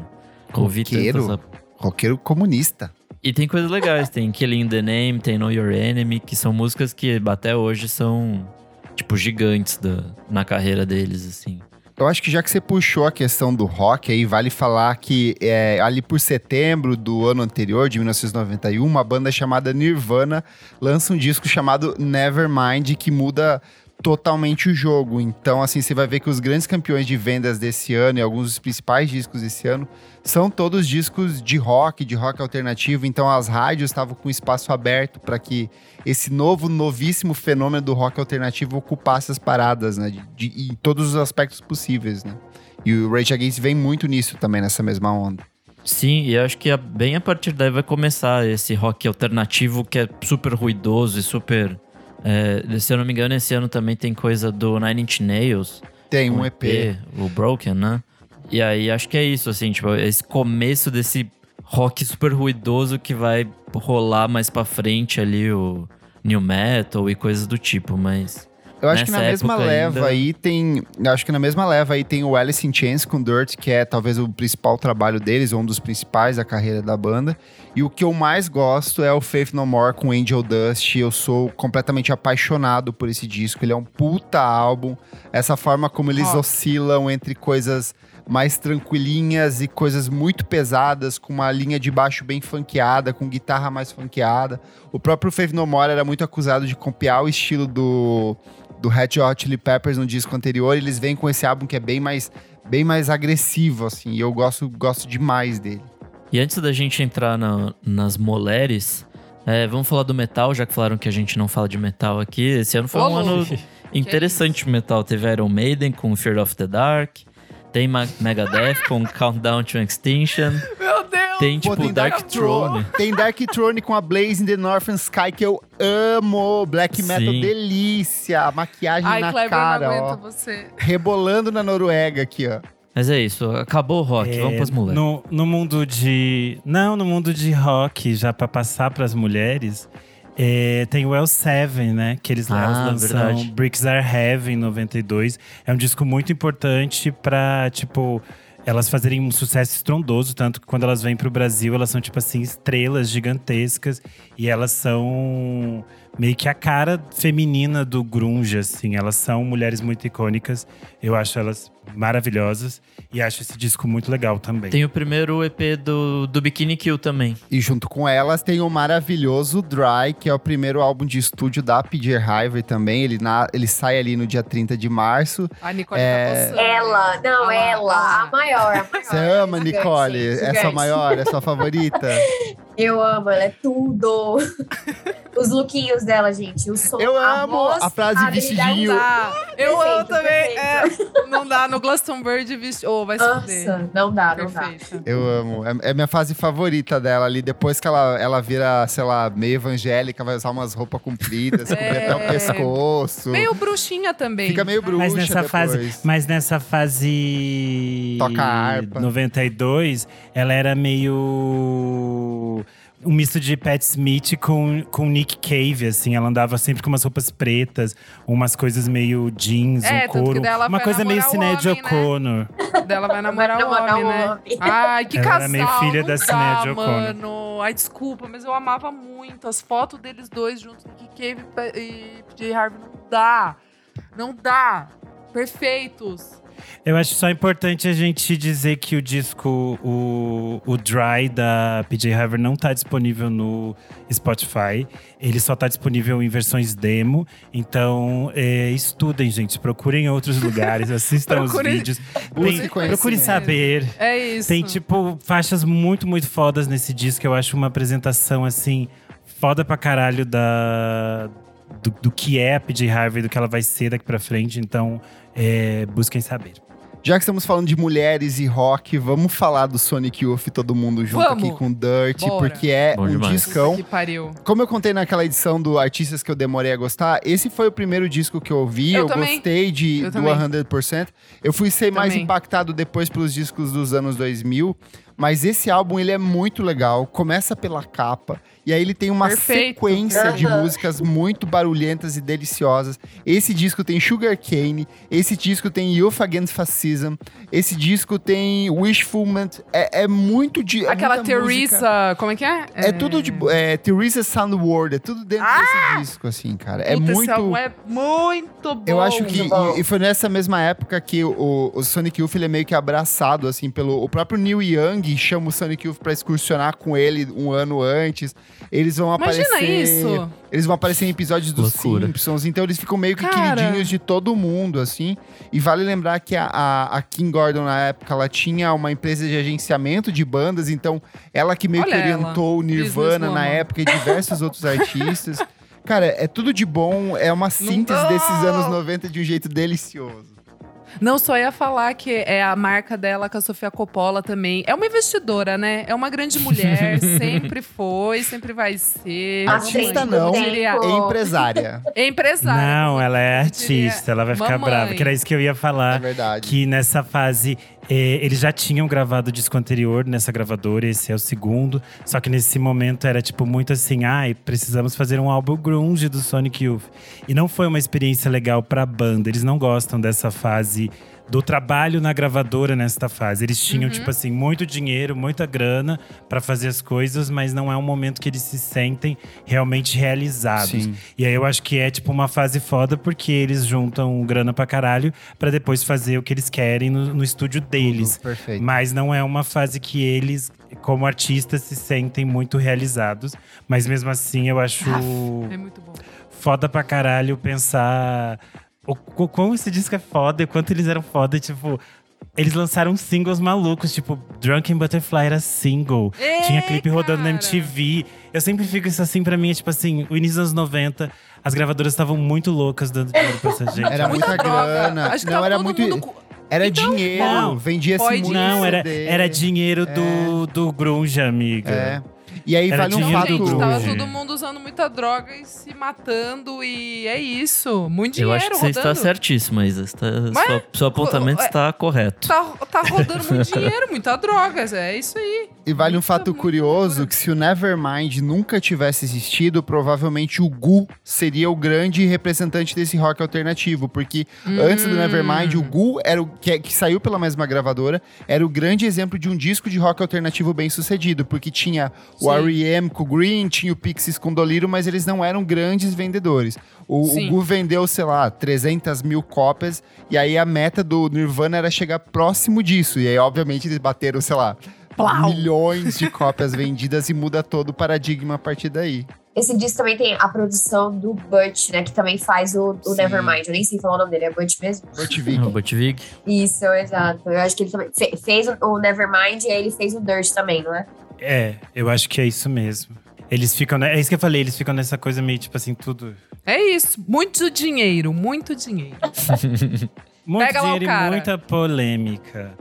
Ouvi Roqueiro? tantas. Roqueiro comunista. E tem coisas legais, tem Killing the Name, tem Know Your Enemy, que são músicas que até hoje são, tipo, gigantes da, na carreira deles, assim. Eu acho que já que você puxou a questão do rock, aí vale falar que é, ali por setembro do ano anterior, de 1991, uma banda chamada Nirvana lança um disco chamado Nevermind, que muda totalmente o jogo. Então, assim, você vai ver que os grandes campeões de vendas desse ano e alguns dos principais discos desse ano são todos discos de rock, de rock alternativo. Então, as rádios estavam com espaço aberto para que esse novo, novíssimo fenômeno do rock alternativo ocupasse as paradas, né? De, de- em todos os aspectos possíveis, né? E o Rage Against vem muito nisso também, nessa mesma onda. Sim, e acho que a- bem a partir daí vai começar esse rock alternativo que é super ruidoso e super. é, se eu não me engano, esse ano também tem coisa do Nine Inch Nails. Tem um EP. o Broken, né? E aí acho que é isso, assim, tipo, esse começo desse rock super ruidoso que vai rolar mais pra frente ali, o new metal e coisas do tipo, mas. Eu acho que na mesma leva ainda- aí tem. Eu acho que na mesma leva aí tem o Alice in Chains com Dirt, que é talvez o principal trabalho deles, ou um dos principais da carreira da banda. E o que eu mais gosto é o Faith No More com Angel Dust. Eu sou completamente apaixonado por esse disco. Ele é um puta álbum. Essa forma como eles Rock. oscilam entre coisas mais tranquilinhas e coisas muito pesadas, com uma linha de baixo bem funkeada, com guitarra mais funkeada. O próprio Faith No More era muito acusado de copiar o estilo do, do Red Hot Chili Peppers no disco anterior. Eles vêm com esse álbum que é bem mais, bem mais agressivo, assim. E eu gosto, gosto demais dele. E antes da gente entrar na- nas mulheres, é, vamos falar do metal, já que falaram que a gente não fala de metal aqui. Esse ano foi um ano interessante o metal. Teve Iron Maiden com Fear of the Dark, tem Ma- Megadeth com Countdown to Extinction, Meu Deus! tem Pô, tipo tem Dark, Dark Throne. Tem Dark Throne com a Blaze in the Northern Sky, que eu amo. Black metal Sim. delícia. A maquiagem Ai, na Kleber, cara, não ó. aguento você. Rebolando na Noruega aqui, ó. Mas é isso, acabou o rock, É, vamos pras mulheres. No, no mundo de. Não, no mundo de rock, já pra passar pras mulheres, é, tem o L7, né? Que eles Ah, lançam verdade. Bricks Are Heavy em 92. É um disco muito importante pra, tipo. Elas fazerem um sucesso estrondoso, tanto que quando elas vêm pro Brasil, elas são, tipo assim, estrelas gigantescas. E elas são meio que a cara feminina do grunge, assim. Elas são mulheres muito icônicas. Eu acho elas maravilhosas. E acho esse disco muito legal também. Tem o primeiro EP do, do Bikini Kill também. E junto com elas tem o maravilhoso Dry, que é o primeiro álbum de estúdio da PJ Harvey também. Ele, na- ele sai ali no dia 30 de março. A Nicole É. tá. Ela, não, Ah ela, lá. a maior, a maior. Você ama, Nicole? gigante. Essa maior, é sua favorita? Eu amo, ela é tudo. Os lookinhos dela, gente, o som, Eu a amo voz, a frase habilidade- vestidinho. Não. Eu Perfeito, amo também. É, não dá. No Glastonbury vestido. Oh, vai. Nossa, não dá, não dá. Eu amo. É, é minha fase favorita dela ali. Depois que ela, ela vira, sei lá, meio evangélica, vai usar umas roupas compridas, cobrir É. até o pescoço. Meio bruxinha também. Fica meio bruxa Mas nessa depois. fase, mas nessa fase Toca a harpa. 92, ela era meio um misto de Pat Smith com, com Nick Cave, assim. Ela andava sempre com umas roupas pretas, umas coisas meio jeans, É, um tanto que couro. dela Uma coisa meio Sinéad né? O'Connor. Dela vai namorar, Vai namorar o homem, né? homem. Ai, que Ela casal. era meio filha da Sinéad O'Connor. Ai, desculpa, mas eu amava muito as fotos deles dois juntos, Nick Cave e e PJ Harvey. Não dá. Não dá. Perfeitos. Eu acho só importante a gente dizer que o disco, o, o Dry da PJ Harvey não tá disponível no Spotify. Ele só tá disponível em versões demo. Então, é, estudem, gente. Procurem outros lugares, assistam os vídeos. Tem- procurem saber. É isso. Tem, tipo, faixas muito, muito fodas nesse disco. Eu acho uma apresentação, assim, foda pra caralho da, do, do que é a PJ Harvey, do que ela vai ser daqui pra frente. Então, é, busquem saber. Já que estamos falando de mulheres e rock, vamos falar do Sonic Youth todo mundo junto Vamos. aqui com Dirt, Bora. porque é Bom um demais. discão. Que pariu. Como eu contei naquela edição do Artistas que eu demorei a gostar, esse foi o primeiro disco que eu ouvi. Eu Eu, gostei de, Eu do também. 100%. Eu fui ser mais Também. impactado depois pelos discos dos anos 2000. Mas esse álbum, ele é muito legal. Começa pela capa. E aí ele tem uma Perfeito. sequência de músicas muito barulhentas e deliciosas. Esse disco tem Sugar Cane. Esse disco tem Youth Against Fascism. Esse disco tem Wishfulment. É, é muito de. é Aquela música. Teresa, como é que é? É tudo de. É, Teresa Soundward. É tudo dentro desse disco, assim, cara. É Puta, esse muito. álbum é muito bom. Eu acho que. E, e foi nessa mesma época que o, o Sonic Youth ele é meio que abraçado, assim, pelo. O próprio Neil Young chama o Sonic Youth pra excursionar com ele um ano antes. Eles vão Imagina aparecer. isso. Eles vão aparecer em episódios dos Loucura. Simpsons, então eles ficam meio que Cara. queridinhos de todo mundo, assim. E vale lembrar que a, a, a Kim Gordon, na época, ela tinha uma empresa de agenciamento de bandas, então ela que meio Olha que ela, orientou o Nirvana na época e diversos outros artistas. Cara, é tudo de bom, é uma síntese desses anos 90 de um jeito delicioso. Não, só ia falar que é a marca dela com a Sofia Coppola também. É uma investidora, né? É uma grande mulher, sempre foi, sempre vai ser. Artista não, é empresária. É empresária. Não, ela é artista, ela vai ficar mamãe. brava. Que era isso que eu ia É falar. verdade. Que nessa fase, eh, eles já tinham gravado o disco anterior nessa gravadora, esse é o segundo. Só que nesse momento era tipo muito assim, ai, precisamos fazer um álbum grunge do Sonic Youth. E não foi uma experiência legal pra banda, eles não gostam dessa fase do trabalho na gravadora nesta fase. Eles tinham, tipo assim, muito dinheiro, muita grana pra fazer as coisas, mas não é um momento que eles se sentem realmente realizados. Sim. E aí eu acho que é tipo uma fase foda, porque eles juntam grana pra caralho pra depois fazer o que eles querem no, no estúdio deles. Perfeito. Mas não é uma fase que eles, como artistas, se sentem muito realizados. Mas mesmo assim, eu acho É muito bom. foda pra caralho pensar o, o quão esse disco é foda e quanto eles eram foda. Tipo, eles lançaram singles malucos, tipo, Drunken Butterfly era single. Ei, Tinha clipe rodando na cara. MTV. Eu sempre fico isso assim pra mim, é tipo assim, o início dos anos 90, as gravadoras estavam muito loucas dando dinheiro pra essa gente. Era Muita grana. Acho que Não, era muito. mundo Era Então, dinheiro. não, Vendia-se muito. Não, era, era dinheiro do, do grunge, amiga. É. E aí Era vale um fato. Gente, tava todo mundo usando muita droga e se matando e é isso. Muito Eu dinheiro acho que você rodando. está certíssima, Isa. Está, Mas- sua- seu apontamento é- está correto. Tá, tá rodando muito dinheiro, muita droga. É isso aí. E vale um fato curioso que se o Nevermind nunca tivesse existido, provavelmente o Gu seria o grande representante desse rock alternativo, porque antes do Nevermind o Gu era o que, que saiu pela mesma gravadora, era o grande exemplo de um disco de rock alternativo bem sucedido, porque tinha o Sim. R.E.M. com o Green, tinha o Pixies com o Doliro, mas eles não eram grandes vendedores. O, o. Gu vendeu, sei lá, 300 mil cópias, e aí a meta do Nirvana era chegar próximo disso, e aí obviamente eles bateram, sei lá, Plau. milhões de cópias vendidas e muda todo o paradigma a partir daí. Esse disco também tem a produção do Butch, né? Que também faz o, o. Nevermind. Eu nem sei falar o nome dele, é Butch mesmo? Butch Vig. Robert Vig. Isso, exato. Eu acho que ele também fe- fez o, o Nevermind e aí ele fez o Dirt também, não é? É, eu acho que é isso mesmo. Eles ficam. É isso que eu falei, eles ficam nessa coisa meio tipo assim, tudo. É isso. Muito dinheiro, muito dinheiro. Muito Pega lá o dinheiro e muita polêmica.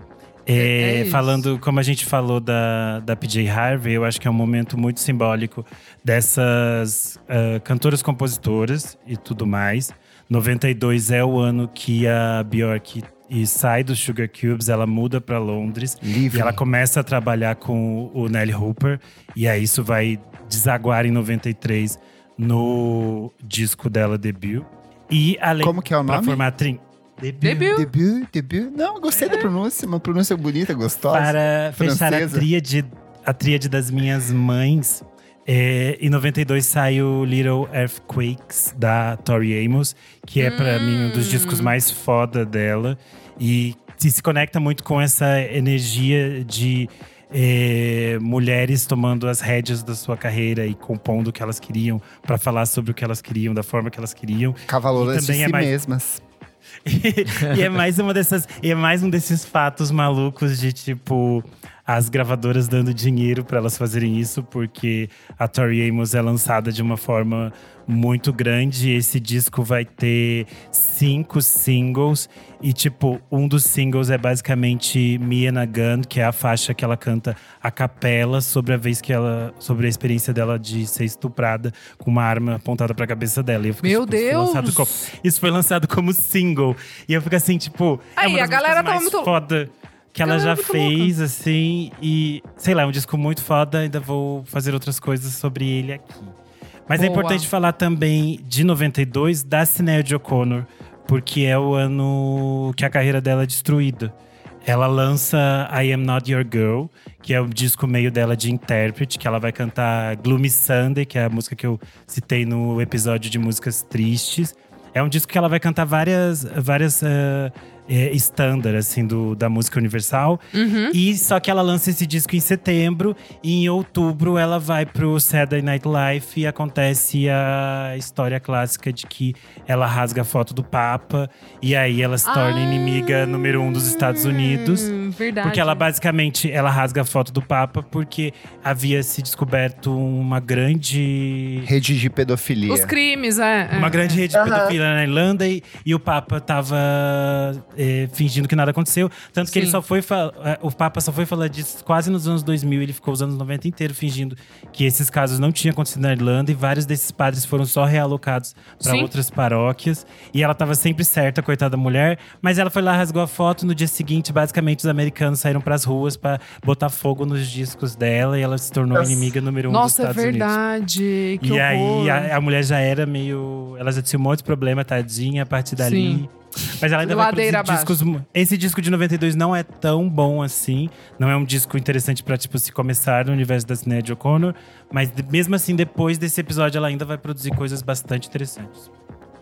É- É, é falando, como a gente falou da, da PJ Harvey, eu acho que é um momento muito simbólico dessas ah, cantoras compositoras e tudo mais. 92 é o ano que a Bjork e sai dos Sugar Cubes, ela muda para Londres Livre. e ela começa a trabalhar com o Nelly Hooper. E aí isso vai desaguar em 93 no disco dela debut. E além Como que é o nome? formar trin... Debut. Debut. Debut, debut. Não, gostei da pronúncia, uma pronúncia bonita, gostosa. Para fechar a Francesa. tríade, a tríade das minhas mães. É, em 92 sai o Little Earthquakes da Tori Amos, que é pra mim um dos discos mais foda dela e se, se conecta muito com essa energia de é, mulheres tomando as rédeas da sua carreira e compondo o que elas queriam pra falar sobre o que elas queriam, da forma que elas queriam. Cavaloras E de si é mais- mesmas. e é mais uma dessas. E é mais um desses fatos malucos de tipo. As gravadoras dando dinheiro para elas fazerem isso, porque a Tori Amos é lançada de uma forma muito grande. Esse disco vai ter cinco singles. E, tipo, um dos singles é basicamente Me and a Gun, que é a faixa que ela canta a capela sobre a vez que ela. sobre a experiência dela de ser estuprada com uma arma apontada pra cabeça dela. E eu fico, Meu tipo, isso foi lançado Deus! como- isso foi lançado como single. E eu fico assim, tipo. é Aí, uma a galera tava mais muito- Foda. Que ela é já fez, assim, e sei lá, é um disco muito foda, ainda vou fazer outras coisas sobre ele aqui. Mas é Boa. importante falar também de 92 da Sinéad O'Connor, porque é o ano que a carreira dela é destruída. Ela lança I Am Not Your Girl, que é o disco meio dela de intérprete, que ela vai cantar Gloomy Sunday, que é a música que eu citei no episódio de músicas tristes. É um disco que ela vai cantar várias, várias eh, eh, standard, assim, do, da música universal. Uhum. E só que ela lança esse disco em setembro e em outubro ela vai pro Saturday Night Live e acontece a história clássica de que ela rasga a foto do Papa e aí ela se torna Ah, inimiga número um dos Estados Unidos. Verdade. Porque ela basicamente ela rasga a foto do Papa porque havia se descoberto uma grande Rede de pedofilia. Os crimes, é. é, uma grande é. rede de Aham. pedofilia na Irlanda e, e o Papa tava eh, fingindo que nada aconteceu. Tanto que ele Sim. só foi. eh, O Papa só foi falar disso quase nos anos 2000. Ele ficou os anos 90 inteiro fingindo que esses casos não tinham acontecido na Irlanda e vários desses padres foram só realocados para outras paróquias. E ela tava sempre certa, coitada da mulher. Mas ela foi lá, rasgou a foto. No dia seguinte, basicamente, os americanos saíram pras ruas para botar fogo nos discos dela e ela se tornou Nossa. inimiga número um Nossa, é dos Estados Unidos. verdade. Que E aí horror. a, a mulher já era meio. Ela já tinha um monte de problema, tadinha, a partir dali. Sim. Mas ela ainda vai Ladeira produzir discos. Esse disco de 92 não é tão bom assim. Não é um disco interessante pra, tipo, se começar no universo da Sinéad O'Connor. Mas mesmo assim, depois desse episódio, ela ainda vai produzir coisas bastante interessantes.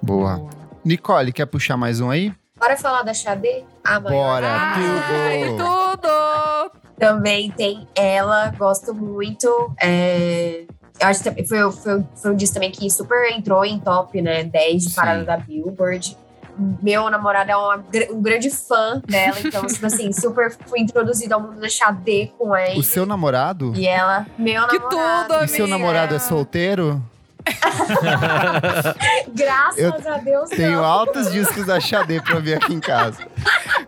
Boa. Nicole, quer puxar mais um aí? Bora falar da Xadê? A maior. Bora, Ai, tudo! tudo! Também tem ela, gosto muito. É, eu acho que foi, foi, foi um disco também que super entrou em top, né? 10 de Sim. parada da Billboard. Meu namorado é uma um grande fã dela, então, tipo assim, super fui introduzido ao mundo da Xadê com ele. O seu namorado? E ela, meu Que namorado. tudo, E seu amiga. namorado é solteiro? Graças Eu a Deus, Tenho não. altos discos da Xadê pra ver aqui em casa.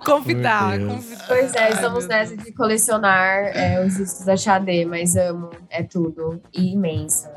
Convidar, convidar. Pois é, estamos nessa de colecionar é, os discos da Xadê, mas amo, é tudo. E imensa.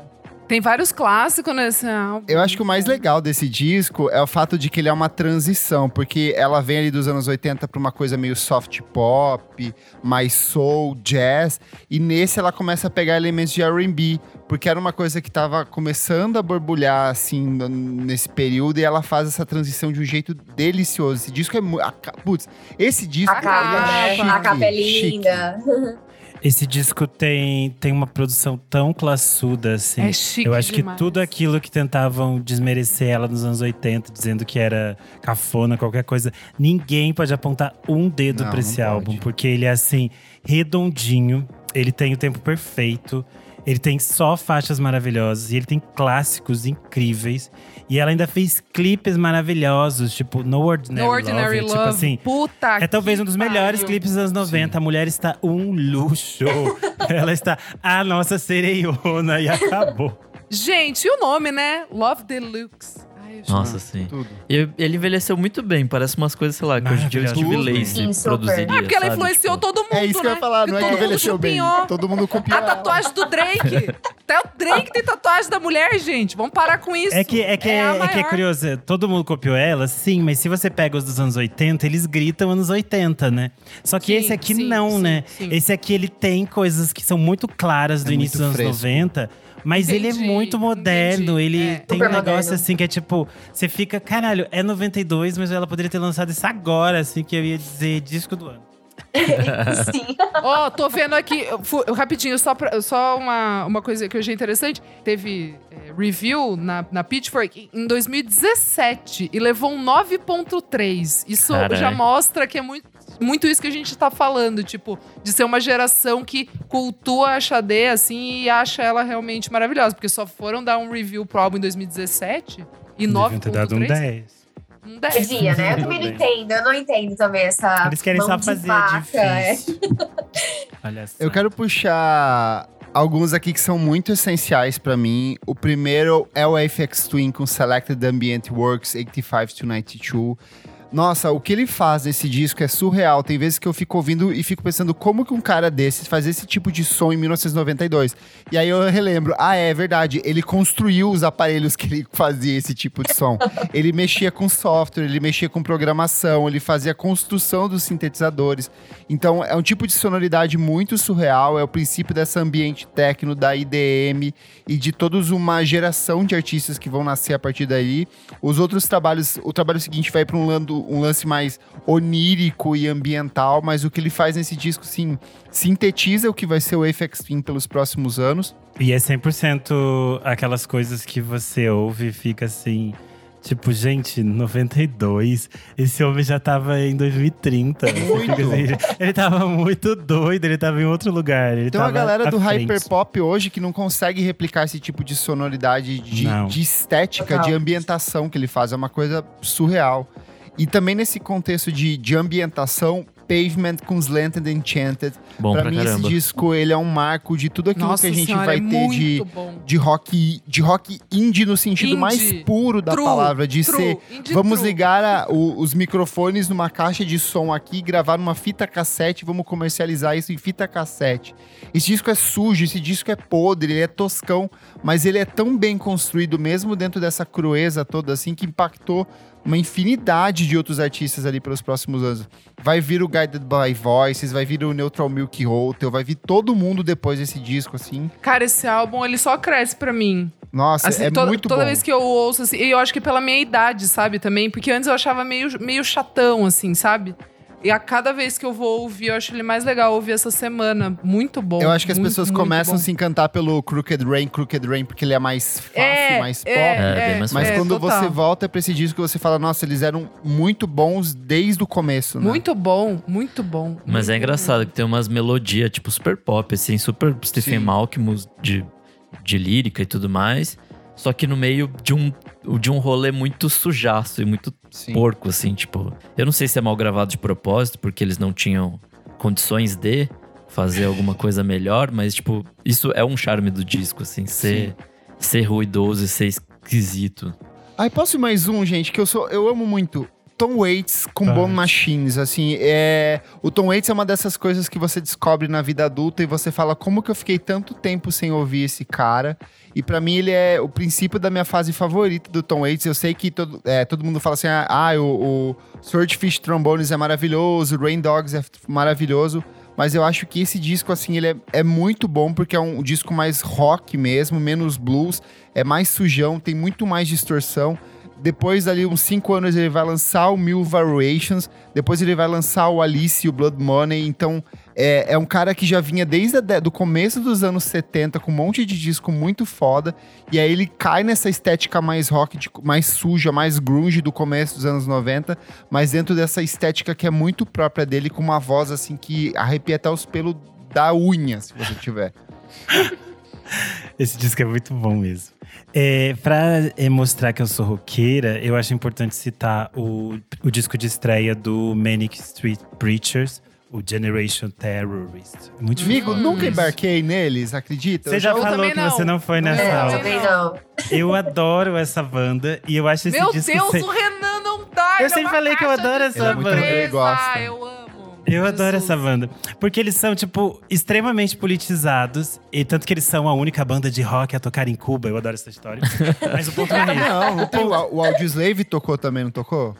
Tem vários clássicos nesse álbum. Eu acho que o mais legal desse disco é o fato de que ele é uma transição, porque ela vem ali dos anos 80 pra uma coisa meio soft pop, mais soul, jazz, e nesse ela começa a pegar elementos de R&B, porque era uma coisa que tava começando a borbulhar assim nesse período e ela faz essa transição de um jeito delicioso. Esse disco é muito, putz, esse disco A capa, é chique, a capa é chique. linda. Esse disco tem, tem uma produção tão classuda, assim. É chique Eu acho que demais. tudo aquilo que tentavam desmerecer ela nos anos 80, dizendo que era cafona, qualquer coisa, ninguém pode apontar um dedo Não, pra esse álbum, pode. porque ele é assim, redondinho, ele tem o tempo perfeito, ele tem só faixas maravilhosas e ele tem clássicos incríveis. E ela ainda fez clipes maravilhosos, tipo No Ordinary, No Ordinary Love. Love. Tipo assim, Puta é talvez um dos melhores pariu. clipes dos anos 90. A mulher está um luxo. Ela está a nossa sereiona e acabou. Gente, e o nome, né? Love Deluxe. Eu Nossa, sim. Tudo. E ele envelheceu muito bem. Parece umas coisas, sei lá, que hoje em dia o Steve super. produziria. É porque ela sabe? influenciou Tipo, todo mundo, É isso que eu né? ia falar, não é que todo mundo envelheceu bem. Todo mundo copiou A ela. tatuagem do Drake. Até o Drake tem tatuagem da mulher, gente. Vamos parar com isso. É que é, que a é, é que é curioso, todo mundo copiou ela, sim, mas se você pega os dos anos 80, eles gritam anos 80, né? Só que Sim, esse aqui sim, não, sim, né? sim. Esse aqui ele tem coisas que são muito claras do É início dos anos fresco. 90. Mas ele é Entendi, muito moderno, entendi. ele É. tem um Super negócio moderno. assim que é tipo, você fica, caralho, é 92, mas ela poderia ter lançado isso agora, assim, que eu ia dizer disco do ano. Sim. Ó, tô vendo aqui, rapidinho, só, pra- só uma, uma coisa que eu achei interessante. Teve é, review na, na Pitchfork em 2017 e levou um 9.3. Isso Caralho. já mostra que é muito, muito isso que a gente tá falando, tipo, de ser uma geração que cultua a Xadê, assim, e acha ela realmente maravilhosa. Porque só foram dar um review pro álbum em 2017 e Deviam ter dado um 9.3. 10. Um 10. Devia, né? Eu também não entendo. Eu não entendo também essa. Eles querem mão só de fazer vaca, é. Olha só. Eu quero puxar alguns aqui que são muito essenciais pra mim. O primeiro é o FX Twin com Selected Ambient Works 85 to 92. Nossa, o que ele faz nesse disco é surreal. Tem vezes que eu fico ouvindo e fico pensando como que um cara desses faz esse tipo de som em 1992. E aí eu relembro, ah, é verdade, ele construiu os aparelhos que ele fazia esse tipo de som. ele mexia com software, ele mexia com programação, ele fazia a construção dos sintetizadores. Então é um tipo de sonoridade muito surreal, é o princípio dessa ambiente técnico da IDM e de todos uma geração de artistas que vão nascer a partir daí. Os outros trabalhos, o trabalho seguinte vai para um um lance mais onírico e ambiental, mas o que ele faz nesse disco, sim, sintetiza o que vai ser o Apex Twin pelos próximos anos. E é 100% aquelas coisas que você ouve e fica assim. Tipo, gente, 92, esse homem já tava em 2030. Muito. Assim, ele tava muito doido, ele tava em outro lugar. Ele Tem uma tava galera do hyperpop hoje que não consegue replicar esse tipo de sonoridade, de, de estética, Total. de ambientação que ele faz. É uma coisa surreal. E também nesse contexto de, de ambientação, Pavement com Slanted Enchanted. Bom pra pra mim, caramba. esse disco ele é um marco de tudo aquilo Nossa que a gente senhora, vai é ter de, bom. de rock de rock indie no sentido Indie. mais puro da True, palavra, de true, ser indie vamos true. ligar a- o- os microfones numa caixa de som aqui, gravar numa fita cassete, vamos comercializar isso em fita cassete. Esse disco é sujo, esse disco é podre, ele é toscão, mas ele é tão bem construído mesmo dentro dessa crueza toda assim que impactou uma infinidade de outros artistas ali pelos próximos anos. Vai vir o Guided by Voices, vai vir o Neutral Milk Hotel, vai vir todo mundo depois desse disco assim. Cara, esse álbum, ele só cresce pra mim. Nossa, Assim, é toda, muito toda bom. vez que eu ouço, assim, e eu acho que pela minha idade, sabe, também, porque antes eu achava meio, meio chatão, assim, sabe? E a cada vez que eu vou ouvir, eu acho ele mais legal ouvir essa semana. Muito bom. Eu acho que as muito, pessoas muito começam bom. a se encantar pelo Crooked Rain, Crooked Rain, porque ele é mais fácil, É, mais pop. é, É, bem mais Mas é, quando total. você volta pra esse disco, você fala, nossa, eles eram muito bons desde o começo, né? Muito bom, muito bom. Mas é muito engraçado que tem umas melodias, tipo, super pop, assim, super Stephen. Malcolm de, de lírica e tudo mais. Só que no meio de um, de um rolê muito sujaço e muito Sim. porco, assim, tipo. Eu não sei se é mal gravado de propósito, porque eles não tinham condições de fazer alguma coisa melhor, mas, tipo, isso é um charme do disco, assim, ser, ser ruidoso e ser esquisito. Ai, posso ir mais um, gente, que eu sou, eu amo muito. Tom Waits com Pode. Bone Machines, assim, é... O Tom Waits é uma dessas coisas que você descobre na vida adulta e você fala, como que eu fiquei tanto tempo sem ouvir esse cara? E pra mim ele é o princípio da minha fase favorita do Tom Waits. Eu sei que todo, é, todo mundo fala assim, ah, o, o Swordfish Trombones é maravilhoso, o Rain Dogs é maravilhoso, mas eu acho que esse disco, assim, ele é, é muito bom porque é um disco mais rock mesmo, menos blues, é mais sujão, tem muito mais distorção. Depois, ali, uns 5 anos, ele vai lançar o Mil Variations. Depois, ele vai lançar o Alice e o Blood Money. Então, é, é um cara que já vinha desde o do começo dos anos 70 com um monte de disco muito foda. E aí, ele cai nessa estética mais rock, de- mais suja, mais grunge do começo dos anos 90. Mas dentro dessa estética que é muito própria dele, com uma voz, assim, que arrepia até os pelos da unha, se você tiver. Esse disco é muito bom mesmo. É, pra é, mostrar que eu sou roqueira, eu acho importante citar o, o disco de estreia do Manic Street Preachers, o Generation Terrorist. Muito Amigo, difícil. nunca embarquei neles, acredita? Você já Eu falou que não. você não foi nessa É, Não, aula. também não. Eu adoro essa banda e eu acho esse Meu disco. Deus, se- o Renan não dá. Eu é sempre uma falei que eu adoro essa banda. surpresa. Ele gosta. Eu amo. Eu adoro Jesus. essa banda. Porque eles são, tipo, extremamente politizados. E tanto que eles são a única banda de rock a tocar em Cuba. Eu adoro essa história. Mas o ponto não é esse. Não. O, o Audioslave tocou também, não tocou?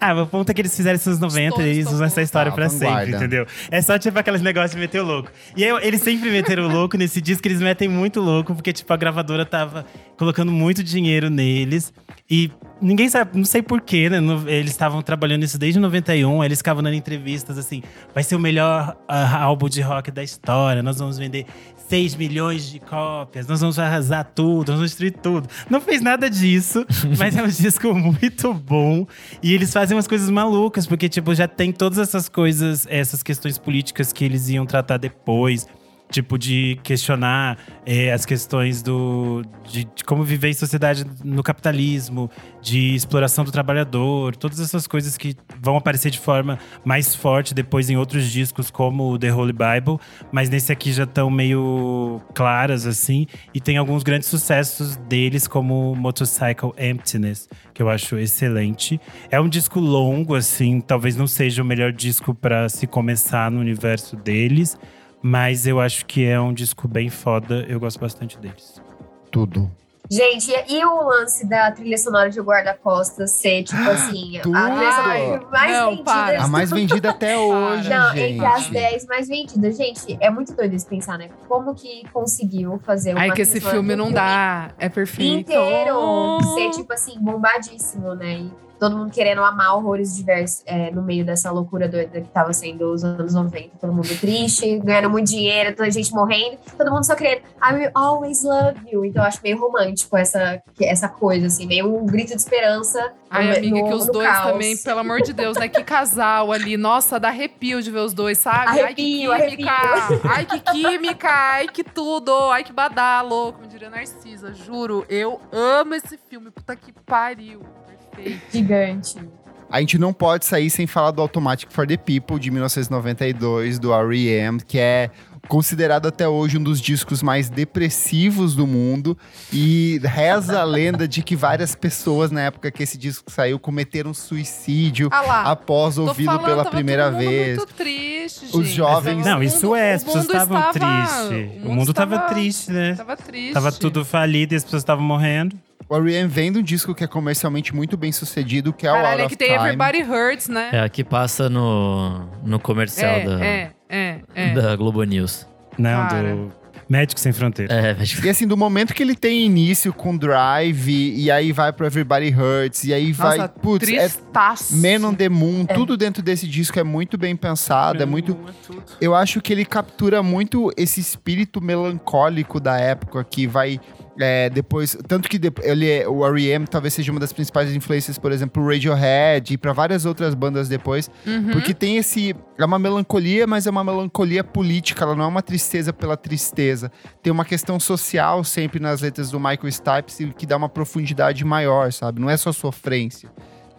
Ah, o ponto é que eles fizeram nos 90 Todos e eles usam essa história Tá, pra vanguarda. sempre, entendeu? É só, tipo, aqueles negócios de meter o louco. E aí, eles sempre meteram o louco nesse disco, eles metem muito louco, porque, tipo, a gravadora tava colocando muito dinheiro neles. E ninguém sabe, não sei porquê, né? Eles estavam trabalhando isso desde 91, aí eles ficavam dando entrevistas assim: vai ser o melhor ah, álbum de rock da história, nós vamos vender 6 milhões de cópias, nós vamos arrasar tudo, nós vamos destruir tudo. Não fez nada disso, mas é um disco muito bom. E eles fazem umas coisas malucas, porque, tipo, já tem todas essas coisas, essas questões políticas que eles iam tratar depois. Tipo, de questionar é, as questões do, de, de, como viver em sociedade no capitalismo, de exploração do trabalhador, todas essas coisas que vão aparecer de forma mais forte depois em outros discos, como The Holy Bible, mas nesse aqui já estão meio claras, assim, e tem alguns grandes sucessos deles, como Motorcycle Emptiness, que eu acho excelente. É um disco longo, assim, talvez não seja o melhor disco para se começar no universo deles. Mas eu acho que é um disco bem foda. Eu gosto bastante deles. Tudo. Gente, e o lance da trilha sonora de Guarda-Costas ser, tipo assim, Tudo. a trilha sonora mais Não, vendida. para. A mais vendida até hoje, Não, gente. entre as 10 mais vendidas. Gente, é muito doido isso pensar, né? Como que conseguiu fazer uma Ai, que esse filme não dá. É perfeito. inteiro ser, tipo assim, bombadíssimo, né? E todo mundo querendo amar horrores diversos é, no meio dessa loucura doida que tava sendo os anos 90. Todo mundo triste, ganhando muito dinheiro, toda gente morrendo. Todo mundo só querendo I will always love you. Então eu acho meio romântico essa, essa coisa, assim. Meio um grito de esperança Ai, no- amiga, no- que os dois caos. também, pelo amor de Deus, né? Que casal ali. Nossa, dá arrepio de ver os dois, sabe? Arrepio, ai, que química! Ai, que química! Ai, que tudo! Ai, que badalo! Como diria Narcisa, juro. Eu amo esse filme. Puta que pariu. Gigante. A gente não pode sair sem falar do Automatic for the People, de 1992, do R.E.M., que é considerado até hoje um dos discos mais depressivos do mundo. E reza a lenda de que várias pessoas, na época que esse disco saiu, cometeram suicídio Ah lá. após ouvi-lo falando, pela primeira todo mundo vez. muito triste, Os gente. jovens- Não, isso mundo- é, o as pessoas mundo estavam estava- tristes. O mundo estava triste, né? Tava triste. Tava tudo falido e as pessoas estavam morrendo. O R.E.M. vem de um disco que é comercialmente muito bem sucedido, que é o Caralho, Out é of que tem Time. Everybody Hurts, né? É, aqui passa no, no comercial é, da, é, é, é. da Globo News. Não, Cara. do Médico Sem Fronteira. É, mas- E assim, do momento que ele tem início com Drive, e aí vai pro Everybody Hurts, e aí vai. Nossa, Putz, é tristaço. Man on the Moon, É. tudo dentro desse disco é muito bem pensado, é muito. É tudo. Eu acho que ele captura muito esse espírito melancólico da época que vai. É, depois, tanto que ele é, o R.E.M. talvez seja uma das principais influências, por exemplo, o Radiohead e para várias outras bandas depois, Uhum. porque tem esse é uma melancolia, mas é uma melancolia política, ela não é uma tristeza pela tristeza. Tem uma questão social sempre nas letras do Michael Stipe que dá uma profundidade maior, sabe? Não é só sofrência.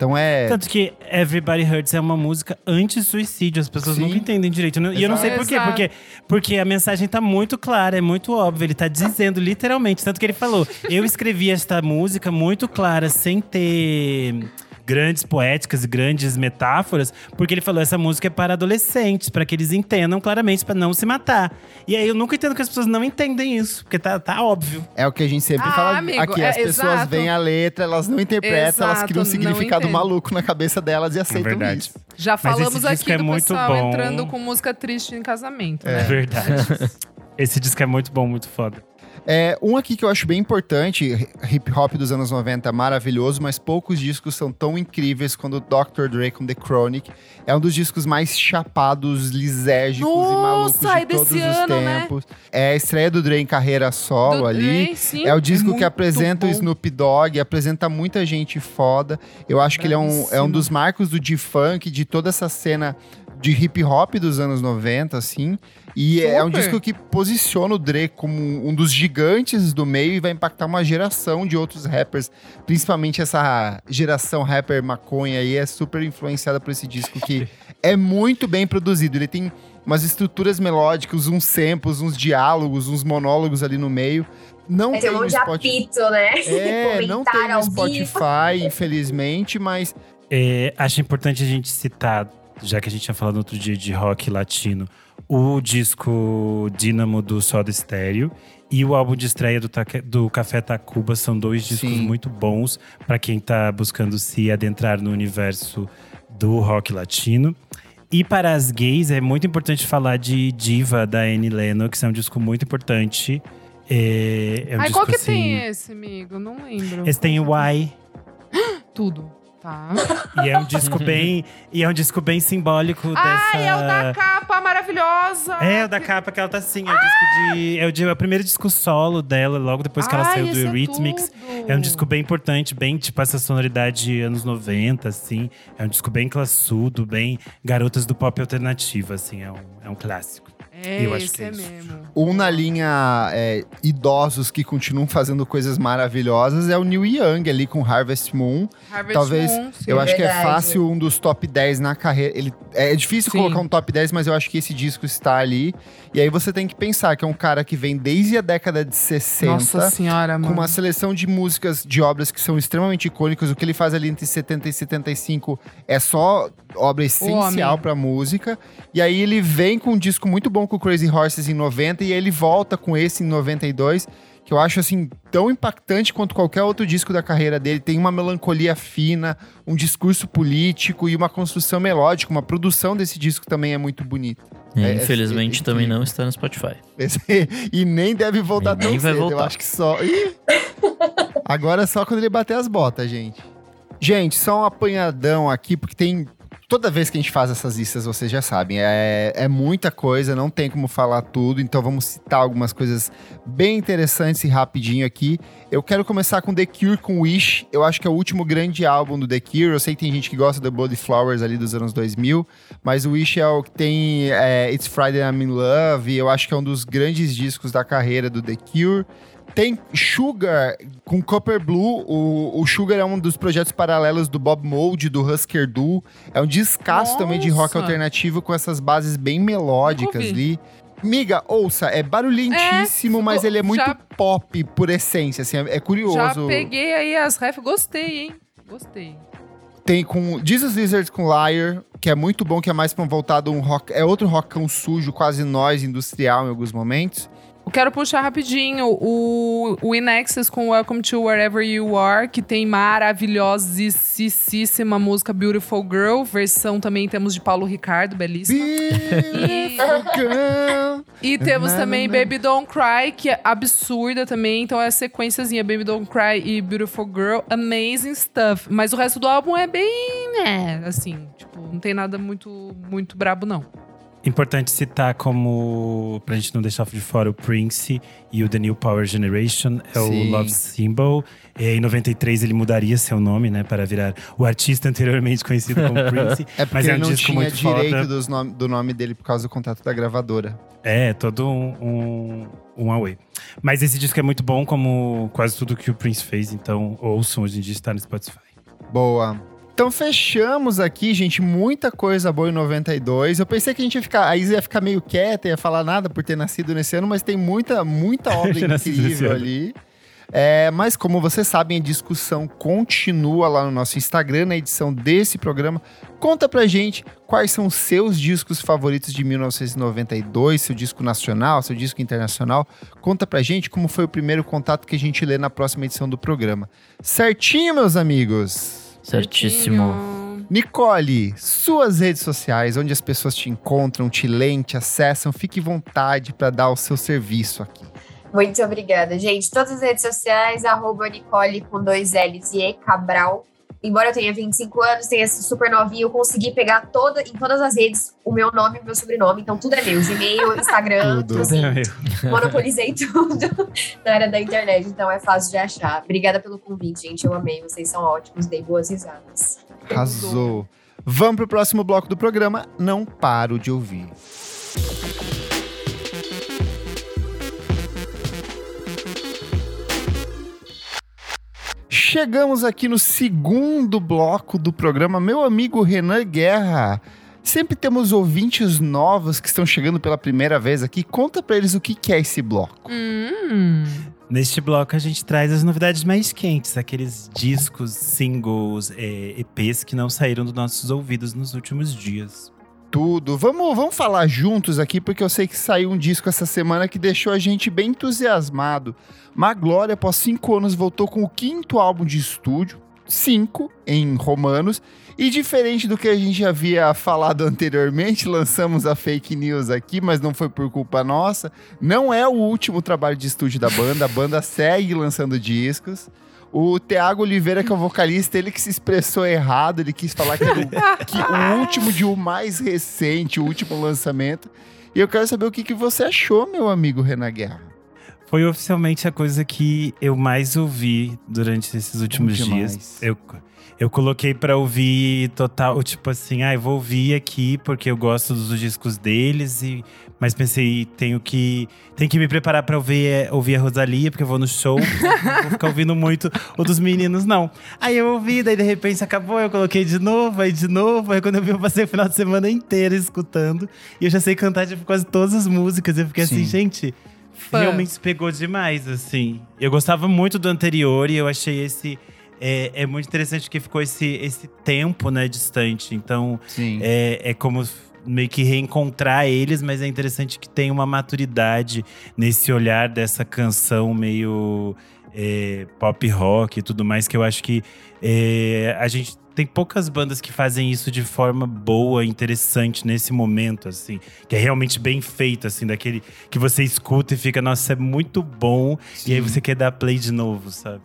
Então é Tanto que Everybody Hurts é uma música anti-suicídio. As pessoas Sim. nunca entendem direito. E eu não sei por quê. Exato. Porque, porque a mensagem tá muito clara, é muito óbvia. Ele tá dizendo literalmente. Tanto que ele falou: eu escrevi esta música muito clara, sem ter grandes poéticas e grandes metáforas, porque ele falou essa música é para adolescentes, para que eles entendam claramente para não se matar. E aí eu nunca entendo que as pessoas não entendem isso, porque tá, tá óbvio. É o que a gente sempre Ah, fala amigo, aqui. é, As pessoas exato. veem a letra, elas não interpretam, elas Exato, criam um significado maluco na cabeça delas e aceitam verdade. isso. Já Mas falamos esse disco aqui é do muito pessoal bom. entrando com música triste em casamento, É. né? Verdade. Esse disco é muito bom, muito foda. É, um aqui que eu acho bem importante, hip hop dos anos 90, maravilhoso, mas poucos discos são tão incríveis quanto o Dr. Dre com The Chronic. É um dos discos mais chapados, lisérgicos e malucos Nossa, de é todos os ano, né? tempos. É a estreia do Dre em carreira solo Do ali. Dre, sim, É o disco que muito apresenta o bom. Snoop Dogg, apresenta muita gente foda. Eu acho que ele é um, é um dos marcos do G-Funk, de toda essa cena de hip hop dos anos 90, assim. E é um Super. disco que posiciona o Dre como um dos gigantes do meio e vai impactar uma geração de outros rappers. Principalmente essa geração rapper maconha aí é super influenciada por esse disco que é muito bem produzido. Ele tem umas estruturas melódicas, uns samples, uns diálogos, uns monólogos ali no meio. Não Vai tem um Spotify. apito, né? É, não tem no vivo. Spotify, infelizmente, mas É, acho importante a gente citar, já que a gente tinha falado outro dia de rock latino, o disco Dínamo do Soda Stereo e o álbum de estreia do, do Café Tacuba são dois discos Sim. muito bons para quem tá buscando se adentrar no universo do rock latino. E para as gays, é muito importante falar de Diva, da Annie Lennox, é um disco muito importante. É, é um Ai, disco qual que assim, tem esse, amigo? Não lembro. Esse tem o Why, Tudo. Tá. E é um disco bem. E é um disco bem simbólico dessa. Ai, é o da capa maravilhosa! É, o da capa que ela tá assim. É o disco de. É o, de- é o primeiro disco solo dela, logo depois que ela Ai, saiu do é Eurythmics. tudo. É um disco bem importante, bem tipo essa sonoridade anos 90, assim. É um disco bem classudo, bem garotas do pop alternativo, assim. É um, é um clássico. É, Eu acho esse que é é isso. mesmo. Um na linha é, idosos que continuam fazendo coisas maravilhosas é o Neil Young ali com Harvest Moon. Harvest Talvez, Moon, sim. eu acho que é verdade. fácil um dos top 10 na carreira. Ele, é difícil Sim. colocar um top 10, mas eu acho que esse disco está ali. E aí você tem que pensar que é um cara que vem desde a década de 60. Nossa senhora, com mano. uma seleção de músicas, de obras que são extremamente icônicas. O que ele faz ali entre 70 e 75 é só obra essencial pra música. E aí ele vem com um disco muito bom com o Crazy Horses em 90 e aí ele volta com esse em 92, que eu acho assim tão impactante quanto qualquer outro disco da carreira dele. Tem uma melancolia fina, um discurso político e uma construção melódica. Uma produção desse disco também é muito bonita. E, É, infelizmente é também não está no Spotify. Esse- e nem deve voltar E tão nem vai cedo. Eu voltar. acho que só. Ih! Agora é só quando ele bater as botas, gente. Gente, só um apanhadão aqui, porque tem. Toda vez que a gente faz essas listas, vocês já sabem, é, é muita coisa, não tem como falar tudo, então vamos citar algumas coisas bem interessantes e rapidinho aqui. Eu quero começar com The Cure com Wish. Eu acho que é o último grande álbum do The Cure. Eu sei que tem gente que gosta do Bloody Flowers ali dos anos 2000, mas o Wish é o que tem é, It's Friday I'm in Love. Eu acho que é um dos grandes discos da carreira do The Cure. Tem Sugar com Copper Blue. O, o Sugar é um dos projetos paralelos do Bob Mould, do Husker Du. É um descasso também de rock alternativo com essas bases bem melódicas ali. Miga, ouça, é barulhentíssimo, É, mas ele é muito já- pop por essência, assim, é, é curioso. Já peguei aí as ref, gostei, hein? Gostei. Tem com Jesus Lizard com Liar, que é muito bom, que é mais pra um voltado um rock. É outro rockão sujo, quase nós, industrial em alguns momentos. Eu quero puxar rapidinho o, o Inexus com Welcome to Wherever You Are, que tem maravilhosíssima música Beautiful Girl. Versão também temos de Paulo Ricardo, belíssima. Beautiful girl. E temos também. Baby Don't Cry, que é absurda também. Então é a sequenciazinha Baby Don't Cry e Beautiful Girl. Amazing stuff. Mas o resto do álbum é bem, né, assim, tipo, não tem nada muito, muito brabo, não. Importante citar como, pra gente não deixar de fora, o Prince e o The New Power Generation, é Sim. o Love Symbol. E em 93 ele mudaria seu nome, né, para virar o artista anteriormente conhecido como Prince. É porque Mas é ele um não disco tinha direito nome- do nome dele por causa do contrato da gravadora. É, todo um, um, um away. Mas esse disco é muito bom, como quase tudo que o Prince fez. Então ouçam, hoje em dia está no Spotify. Boa. Então fechamos aqui, gente. Muita coisa boa em 92. Eu pensei que a gente ia ficar. A Isa ia ficar meio quieta, ia falar nada por ter nascido nesse ano, mas tem muita, muita obra incrível ali. É, mas como vocês sabem, a discussão continua lá no nosso Instagram, na edição desse programa. Conta pra gente quais são os seus discos favoritos de 1992, seu disco nacional, seu disco internacional. Conta pra gente como foi o primeiro contato que a gente lê na próxima edição do programa. Certinho, meus amigos? Certíssimo. Nicole, suas redes sociais, onde as pessoas te encontram, te leem, te acessam, fique à vontade para dar o seu serviço aqui. Muito obrigada, gente. Todas as redes sociais, arroba Nicole com dois L's e E Cabral. Embora eu tenha 25 anos, tenha sido super novinha, eu consegui pegar toda, em todas as redes o meu nome e o meu sobrenome. Então tudo é meu. Gmail, Instagram, Tudo. tudo assim. Monopolizei tudo na área da internet, então é fácil de achar. Obrigada pelo convite, gente. Eu amei. Vocês são ótimos, dei boas risadas. Arrasou. Vamos pro próximo bloco do programa. Não paro de ouvir. Chegamos aqui no segundo bloco do programa. Meu amigo Renan Guerra. Sempre temos ouvintes novos que estão chegando pela primeira vez aqui. Conta pra eles o que que é esse bloco. Hum. Neste bloco a gente traz as novidades mais quentes, aqueles discos, singles, é, EPs que não saíram dos nossos ouvidos nos últimos dias. Tudo. Vamos, vamos falar juntos aqui, porque eu sei que saiu um disco essa semana que deixou a gente bem entusiasmado. Maglória, após cinco anos, voltou com o quinto álbum de estúdio, cinco em romanos. E diferente do que a gente havia falado anteriormente, lançamos a fake news aqui, mas não foi por culpa nossa. Não é o último trabalho de estúdio da banda, a banda segue lançando discos. O Thiago Oliveira, que é o vocalista, ele que se expressou errado, ele quis falar que era o, que o último de o mais recente, o último lançamento. E eu quero saber o que, que você achou, meu amigo Renan Guerra. Foi oficialmente a coisa que eu mais ouvi durante esses últimos dias. Eu, eu coloquei pra ouvir total, tipo assim, ah, eu vou ouvir aqui porque eu gosto dos discos deles e mas pensei, tenho que tenho que me preparar pra ouvir, é, ouvir a Rosalia, porque eu vou no show, não vou ficar ouvindo muito o dos meninos não. Aí eu ouvi, daí de repente acabou, eu coloquei de novo, aí de novo, aí quando eu vi eu passei o final de semana inteiro escutando e eu já sei cantar tipo quase todas as músicas, eu fiquei assim, Sim. gente, Fã. realmente pegou demais, assim. Eu gostava muito do anterior e eu achei esse. É, é muito interessante que ficou esse, esse tempo, né, distante. Então, Sim. é, é como meio que reencontrar eles, mas é interessante que tem uma maturidade nesse olhar dessa canção meio é, pop rock e tudo mais, que eu acho que é, a gente tem poucas bandas que fazem isso de forma boa, interessante nesse momento, assim, que é realmente bem feito, assim, daquele que você escuta e fica, nossa, é muito bom, e aí você quer dar play de novo, sabe?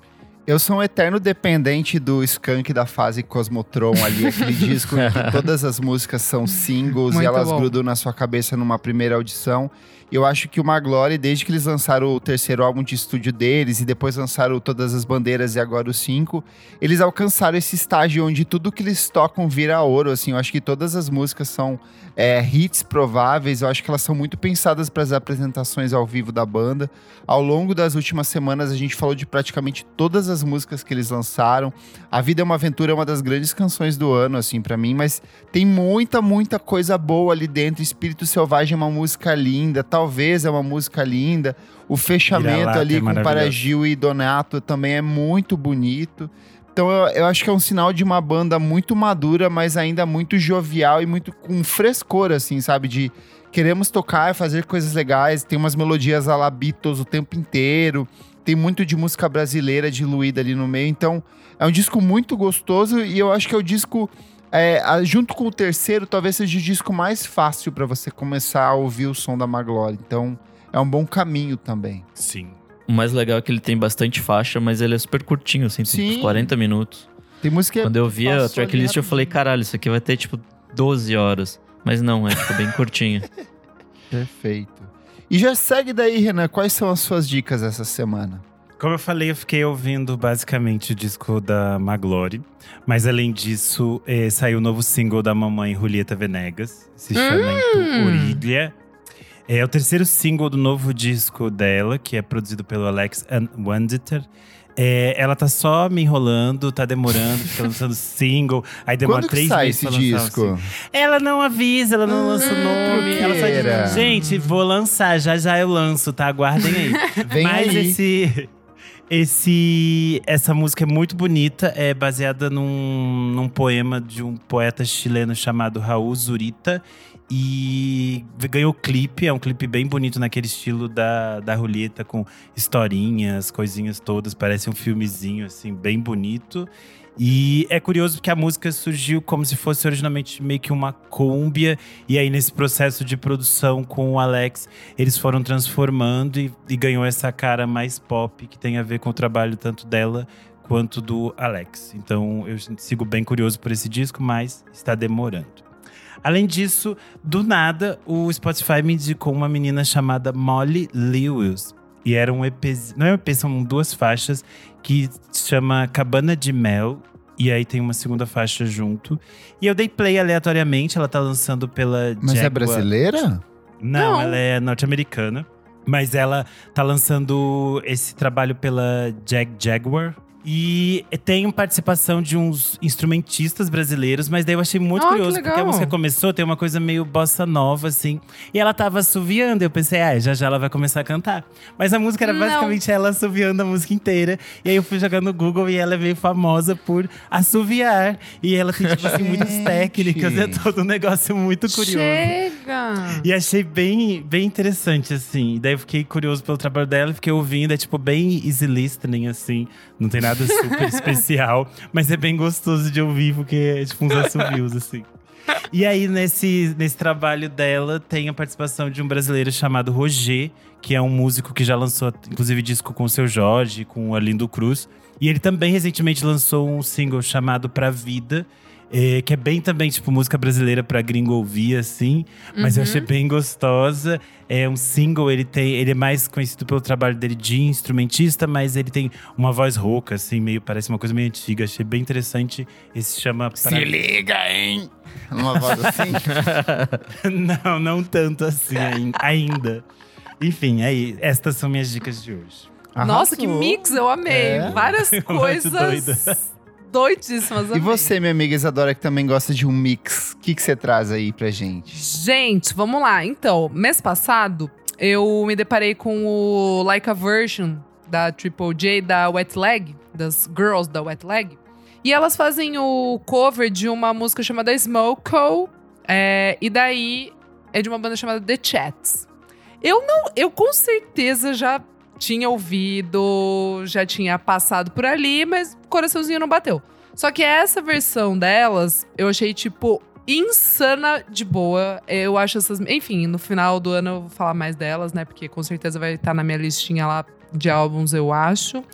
Eu sou um eterno dependente do Skank da fase Cosmotron ali, aquele disco em que todas as músicas são singles Muito e elas bom. grudam na sua cabeça numa primeira audição. Eu acho que o Maglory, desde que eles lançaram o terceiro álbum de estúdio deles e depois lançaram Todas as Bandeiras e agora o cinco, eles alcançaram esse estágio onde tudo que eles tocam vira ouro, assim. Eu acho que todas as músicas são é, hits prováveis, eu acho que elas são muito pensadas para as apresentações ao vivo da banda. Ao longo das últimas semanas, a gente falou de praticamente todas as músicas que eles lançaram. A Vida é uma Aventura é uma das grandes canções do ano, assim, para mim, mas tem muita, muita coisa boa ali dentro. Espírito Selvagem é uma música linda, talvez é uma música linda. O fechamento ali é com. Paragil e Donato também é muito bonito. Então eu, eu acho que é um sinal de uma banda muito madura, mas ainda muito jovial e muito com frescor, assim, sabe? De queremos tocar e fazer coisas legais. Tem umas melodias a la Beatles o tempo inteiro. Tem muito de música brasileira diluída ali no meio. Então é um disco muito gostoso e eu acho que é o disco. É, junto com o terceiro, talvez seja o disco mais fácil para você começar a ouvir o som da Maglory. Então é um bom caminho também. Sim. O mais legal é que ele tem bastante faixa, mas ele é super curtinho, assim, tem Sim. uns 40 minutos. Tem música Quando eu vi a tracklist, eu falei, caralho, isso aqui vai ter tipo 12 horas. Mas não, é tipo bem curtinho. Perfeito. E já segue daí, Renan. Quais são as suas dicas essa semana? Como eu falei, eu fiquei ouvindo basicamente o disco da Maglory. Mas além disso, eh, saiu o novo single da mamãe Julieta Venegas. Se chama Hum. É o terceiro single do novo disco dela, que é produzido pelo Alex Wanditer. É, ela tá só me enrolando, tá demorando, fica lançando single. Aí demora Quando três sai meses esse um disco? Ela não avisa, ela não lança o nome. Ela só diz, gente, vou lançar, já já eu lanço, tá? Aguardem aí. Vem Mas aí. esse. Esse, essa música é muito bonita, é baseada num, num poema de um poeta chileno chamado Raul Zurita. E ganhou clipe, é um clipe bem bonito naquele estilo da, da Julieta, com historinhas, coisinhas todas, parece um filmezinho, assim, bem bonito. E é curioso porque a música surgiu como se fosse originalmente meio que uma cúmbia. E aí, nesse processo de produção com o Alex, eles foram transformando e, e ganhou essa cara mais pop que tem a ver com o trabalho tanto dela quanto do Alex. Então eu sigo bem curioso por esse disco, mas está demorando. Além disso, do nada, o Spotify me indicou uma menina chamada Molly Lewis. E era um EP, não é um EP, são duas faixas que se chama Cabana de Mel. E aí tem uma segunda faixa junto. E eu dei play aleatoriamente, ela tá lançando pela Mas é Jaguar- brasileira? não, Não. ela é norte-americana. Mas ela tá lançando esse trabalho pela Jag Jaguar. E tem participação de uns instrumentistas brasileiros, mas daí eu achei muito Ah, curioso, porque a música começou, tem uma coisa meio bossa nova, assim. E ela tava assoviando, eu pensei, ah, já já ela vai começar a cantar. Mas a música era Não. basicamente ela assoviando a música inteira. E aí eu fui jogar no Google e ela é meio famosa por assoviar. E ela tem, tipo assim, muitas técnicas. É todo um negócio muito curioso. Chega! E achei bem, bem interessante, assim. E daí eu fiquei curioso pelo trabalho dela, fiquei ouvindo, é tipo bem easy listening, assim. Não tem nada super especial, mas é bem gostoso de ouvir, porque é tipo uns assobios, assim. E aí, nesse, nesse trabalho dela, tem a participação de um brasileiro chamado Roger, que é um músico que já lançou, inclusive, disco com o seu Jorge, com o Arlindo Cruz. E ele também recentemente lançou um single chamado Pra Vida. É, que é bem também, tipo, música brasileira pra gringo ouvir, assim. Mas eu Uhum. achei bem gostosa. É um single, ele tem. Ele é mais conhecido pelo trabalho dele de instrumentista, mas ele tem uma voz rouca, assim, meio. Parece uma coisa meio antiga. Achei bem interessante. Esse se chama. Se Pra- liga, hein? Uma voz assim. não, não tanto assim ain- ainda. Enfim, aí, estas são minhas dicas de hoje. Nossa, que Arrasou. mix, eu amei. É. Várias coisas doidíssimas. E amei. você, minha amiga Isadora, que também gosta de um mix, o que, que você traz aí pra gente? Gente, vamos lá. Então, mês passado, eu me deparei com o Like a Version da Triple J, da Wet Leg, das girls da Wet Leg. E elas fazem o cover de uma música chamada Smoko. é, e daí é de uma banda chamada The Chats. Eu não. Eu com certeza já tinha ouvido, já tinha passado por ali, mas o coraçãozinho não bateu. Só que essa versão delas, eu achei, tipo, insana de boa. Eu acho essas. Enfim, no final do ano eu vou falar mais delas, né? Porque com certeza vai estar na minha listinha lá de álbuns, eu acho.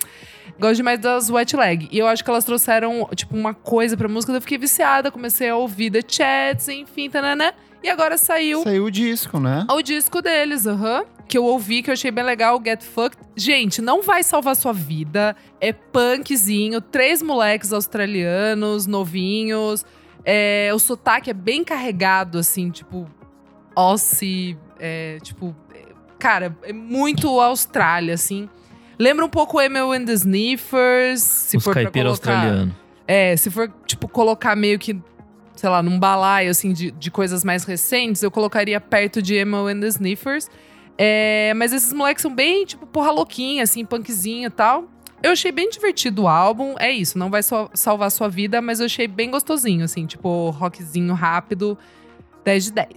Gosto demais das Wet Leg. E eu acho que elas trouxeram, tipo, uma coisa pra música. Eu fiquei viciada, comecei a ouvir The Chats, enfim, tananã. E agora saiu Saiu o disco, né? o disco deles, aham. Que eu ouvi, que eu achei bem legal, Get Fucked. Gente, não vai salvar sua vida. É punkzinho, três moleques australianos, novinhos. É, o sotaque é bem carregado, assim, tipo, Aussie, é, tipo, é, cara, é muito Austrália, assim. Lembra um pouco Emil and the Sniffers, se Os for pra caipira colocar. australiano. É, se for, tipo, colocar meio que, sei lá, num balaio, assim, de, de coisas mais recentes, eu colocaria perto de Emma and the Sniffers. É, mas esses moleques são bem, tipo, porra louquinha, assim, punkzinho e tal. Eu achei bem divertido o álbum. É isso, não vai só salvar sua vida, mas eu achei bem gostosinho, assim, tipo, rockzinho rápido, 10 de 10.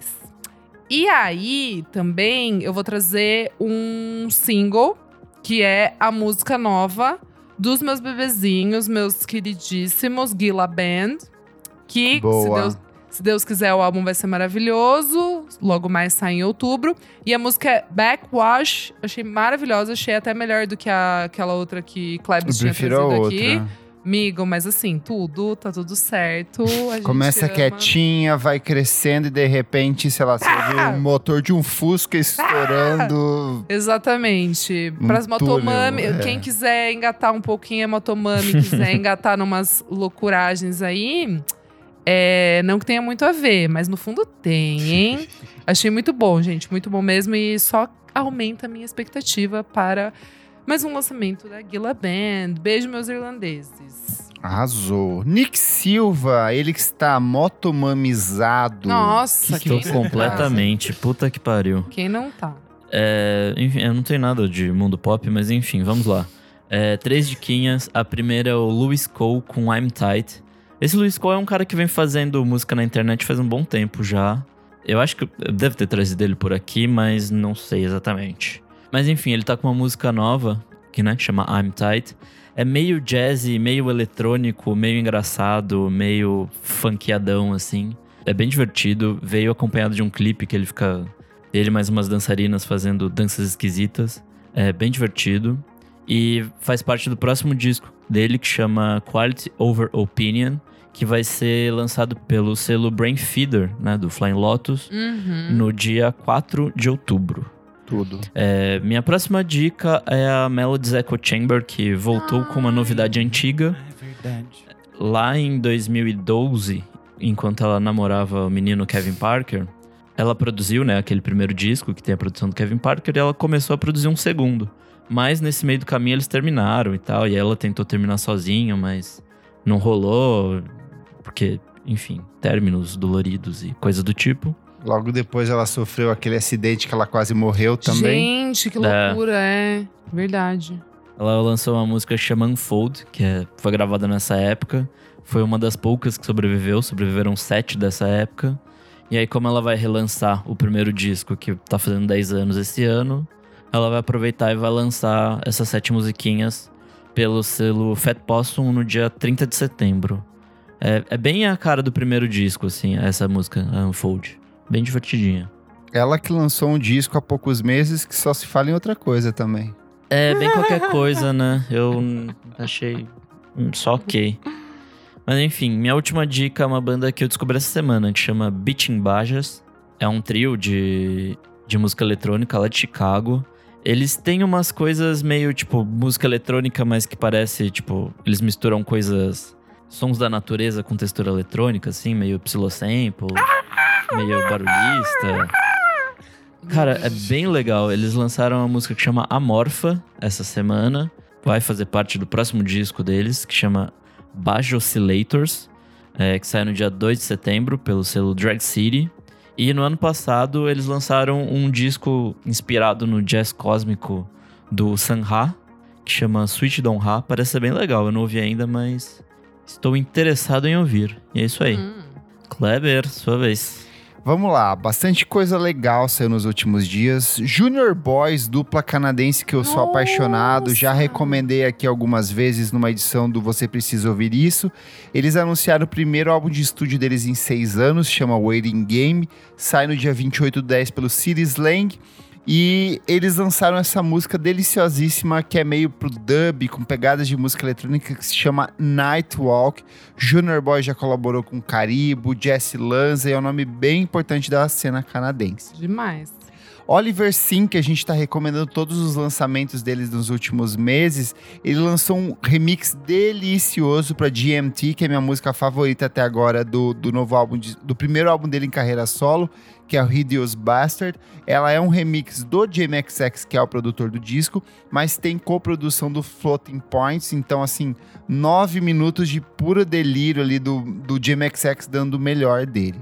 E aí, também, eu vou trazer um single, que é a música nova dos meus bebezinhos, meus queridíssimos, Gila Band. Que, se Boa. Deus, se Deus quiser, o álbum vai ser maravilhoso. Logo mais sai em outubro. E a música é Backwash. Achei maravilhosa. Achei até melhor do que a- aquela outra que Klebs tinha trazido outra. aqui. Amigo, mas assim, tudo, tá tudo certo. Começa ama. quietinha, vai crescendo e de repente, sei lá, você Ah! vê o motor de um Fusca estourando. Exatamente. Um Pras motomami, túnel, é. quem quiser engatar um pouquinho a motomami, quiser engatar numas loucuragens aí, é, não que tenha muito a ver, mas no fundo tem, hein? Achei muito bom, gente, muito bom mesmo e só aumenta a minha expectativa para mais um lançamento da Gila Band. Beijo, meus irlandeses. Arrasou. Nick Silva, ele que está motomamizado. Nossa, que não tá? Completamente. Puta que pariu. Quem não tá? É, enfim, eu não tenho nada de mundo pop, mas enfim, vamos lá. É, três diquinhas. A primeira é o Louis Cole com I'm Tight. Esse Louis Cole é um cara que vem fazendo música na internet faz um bom tempo já. Eu acho que eu devo ter trazido ele por aqui, mas não sei exatamente. Mas enfim, ele tá com uma música nova, que né, chama I'm Tight. É meio jazzy, meio eletrônico, meio engraçado, meio funkeadão, assim. É bem divertido. Veio acompanhado de um clipe que ele fica ele mais umas dançarinas fazendo danças esquisitas. É bem divertido. E faz parte do próximo disco dele que chama Quality Over Opinion, que vai ser lançado pelo selo Brain Feeder, né, do Flying Lotus, Uhum. no dia 4 de outubro. Tudo. É, minha próxima dica é a Melody's Echo Chamber, que voltou com uma novidade antiga. É verdade. Lá em 2012, enquanto ela namorava o menino Kevin Parker, ela produziu, né, aquele primeiro disco que tem a produção do Kevin Parker e ela começou a produzir um segundo. Mas nesse meio do caminho eles terminaram e tal, e ela tentou terminar sozinha, mas não rolou, porque, enfim, términos doloridos e coisa do tipo. Logo depois ela sofreu aquele acidente que ela quase morreu também. Gente, que É. loucura, é. Verdade. Ela lançou uma música que chama Unfold, que é- foi gravada nessa época. Foi uma das poucas que sobreviveu, sobreviveram sete dessa época. E aí, como ela vai relançar o primeiro disco, que tá fazendo 10 anos esse ano, ela vai aproveitar e vai lançar essas sete musiquinhas pelo selo Fat Possum no dia 30 de setembro. É, é bem a cara do primeiro disco, assim, essa música, Unfold. Bem divertidinha. Ela que lançou um disco há poucos meses que só se fala em outra coisa também. É bem qualquer coisa, né? Eu achei hum, só ok. Mas enfim, minha última dica é uma banda que eu descobri essa semana, que chama Beating Bajas. É um trio de, de música eletrônica lá de Chicago. Eles têm umas coisas meio, tipo, música eletrônica, mas que parece, tipo, eles misturam coisas, sons da natureza com textura eletrônica, assim, meio psilosample, meio barulhista. Cara, é bem legal. Eles lançaram uma música que chama Amorfa essa semana. Vai fazer parte do próximo disco deles, que chama Bajo Oscillators, é, que sai no dia 2 de setembro pelo selo Drag City. E no ano passado eles lançaram um disco inspirado no jazz cósmico do Sun Ra, que chama Sweet Don Ra. Parece ser bem legal, eu não ouvi ainda, mas estou interessado em ouvir. E é isso aí. Hum. Kleber, sua vez. Vamos lá, bastante coisa legal saiu nos últimos dias. Junior Boys, dupla canadense que eu sou Nossa! apaixonado, já recomendei aqui algumas vezes numa edição do Você Precisa Ouvir Isso. Eles anunciaram o primeiro álbum de estúdio deles em seis anos, chama Waiting Game, sai no dia 28 do 10 pelo City Slang. E eles lançaram essa música deliciosíssima que é meio pro dub, com pegadas de música eletrônica, que se chama Nightwalk. Junior Boy já colaborou com Caribo, Jesse Lanza, e é um nome bem importante da cena canadense. Demais. Oliver Sim, que a gente tá recomendando todos os lançamentos deles nos últimos meses, ele lançou um remix delicioso para GMT, que é minha música favorita até agora do, do novo álbum, de- do primeiro álbum dele em carreira solo, que é o Hideous Bastard. Ela é um remix do JMXX, que é o produtor do disco, mas tem coprodução do Floating Points, então assim, nove minutos de puro delírio ali do, do JMXX dando o melhor dele.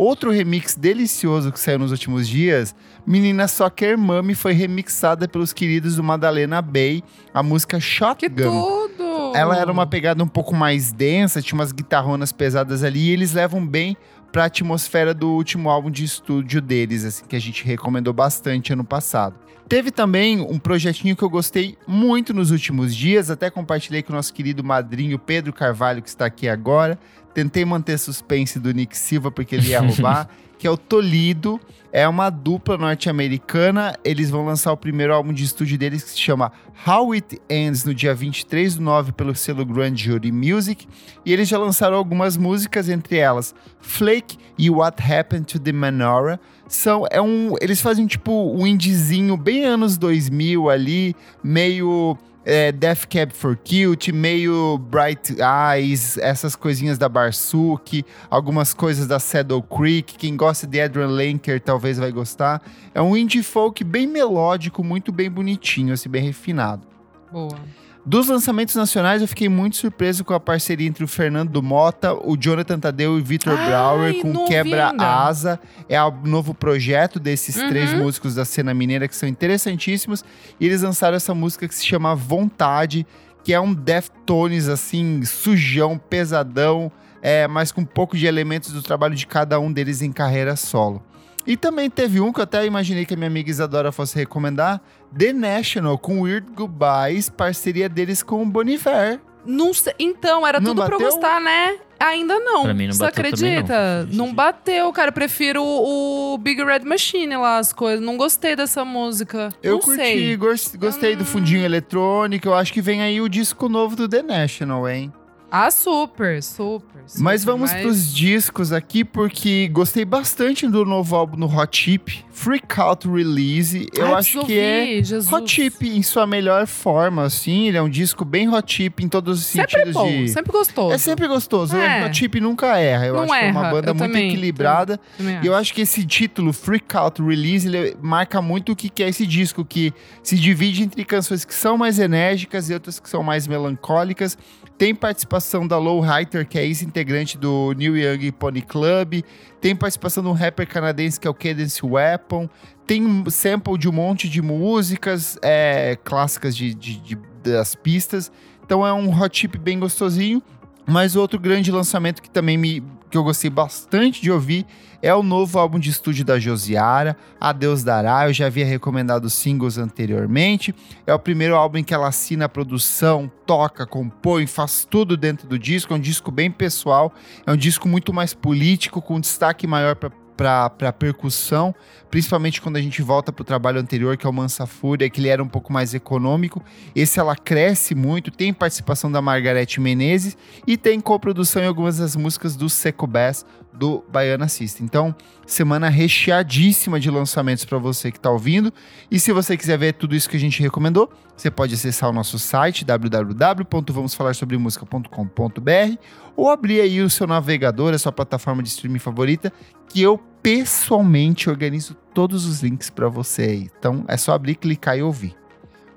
Outro remix delicioso que saiu nos últimos dias, Menina Soccer Mami foi remixada pelos queridos do Madalena Bay, a música Que Shotgun. tudo! Ela era uma pegada um pouco mais densa, tinha umas guitarronas pesadas ali, e eles levam bem pra atmosfera do último álbum de estúdio deles, assim, que a gente recomendou bastante ano passado. Teve também um projetinho que eu gostei muito nos últimos dias, até compartilhei com o nosso querido madrinho Pedro Carvalho, que está aqui agora. Tentei manter suspense do Nick Silva, porque ele ia roubar, que é o Tolido. É uma dupla norte-americana. Eles vão lançar o primeiro álbum de estúdio deles, que se chama How It Ends, no dia 23 do 9, pelo selo Grand Jury Music. E eles já lançaram algumas músicas, entre elas Flake e What Happened to the Menorah. São, é um, eles fazem tipo um indizinho bem anos 2000 ali, meio é, Death Cab for Cute, meio Bright Eyes, essas coisinhas da Barsuk, algumas coisas da Saddle Creek. Quem gosta de Adrian Lenker talvez vai gostar. É um indie folk bem melódico, muito bem bonitinho, assim, bem refinado. Boa. Dos lançamentos nacionais, eu fiquei muito surpreso com a parceria entre o Fernando Mota, o Jonathan Tadeu e o Vitor Brauer com Quebra. Asa. É o novo projeto desses Uhum. três músicos da cena mineira que são interessantíssimos. E eles lançaram essa música que se chama Vontade, que é um Deftones, assim, sujão, pesadão, é, mas com um pouco de elementos do trabalho de cada um deles em carreira solo. E também teve um que eu até imaginei que a minha amiga Isadora fosse recomendar, The National, com Weird Goodbyes, parceria deles com o Boniver. Não sei. Então, era Não tudo pra eu bateu? gostar, né? Ainda não. Pra mim não Você bateu também, acredita? não. Não bateu, cara. Eu prefiro o, Big Red Machine lá, as coisas. Não gostei dessa música. Eu não curti, sei. gos- gostei do fundinho eletrônico. Eu acho que vem aí o disco novo do The National, hein? Ah, super, super. super, Mas vamos mas- pros discos aqui, porque gostei bastante do novo álbum no Hot Chip, Freak Out Release. Eu Ai, acho que é ouvir, Jesus. Hot Chip em sua melhor forma, assim. Ele é um disco bem Hot Chip em todos os Sempre sentidos bom, de. sempre gostoso. É sempre gostoso. né? É. Hot Chip nunca erra. Eu Não acho que é uma erra, banda eu muito também. equilibrada. Também E eu acho. acho que esse título, Freak Out Release, ele marca muito o que que é esse disco, que se divide entre canções que são mais enérgicas e outras que são mais melancólicas. Tem participação da Low Highter, que é ex-integrante do New Young Pony Club. Tem participação de um rapper canadense que é o Cadence Weapon. Tem sample de um monte de músicas é, clássicas de, de- de- das pistas. Então é um hot chip bem gostosinho. Mas outro grande lançamento que também me, que eu gostei bastante de ouvir é o novo álbum de estúdio da Josiara, Adeus Dará. Eu já havia recomendado singles anteriormente. É o primeiro álbum em que ela assina a produção, toca, compõe, faz tudo dentro do disco. É um disco bem pessoal, é um disco muito mais político, com destaque maior para para percussão, principalmente quando a gente volta para o trabalho anterior, que é o Mansa Fúria, que ele era um pouco mais econômico. Esse ela cresce muito, tem participação da Margarete Menezes e tem coprodução em algumas das músicas do Seco Bass, do Baiana System. Então, semana recheadíssima de lançamentos para você que está ouvindo. E se você quiser ver tudo isso que a gente recomendou, você pode acessar o nosso site www.vamosfalarsobremusica.com.br ou abrir aí o seu navegador, a sua plataforma de streaming favorita, que eu pessoalmente organizo todos os links para você aí. Então, é só abrir, clicar e ouvir.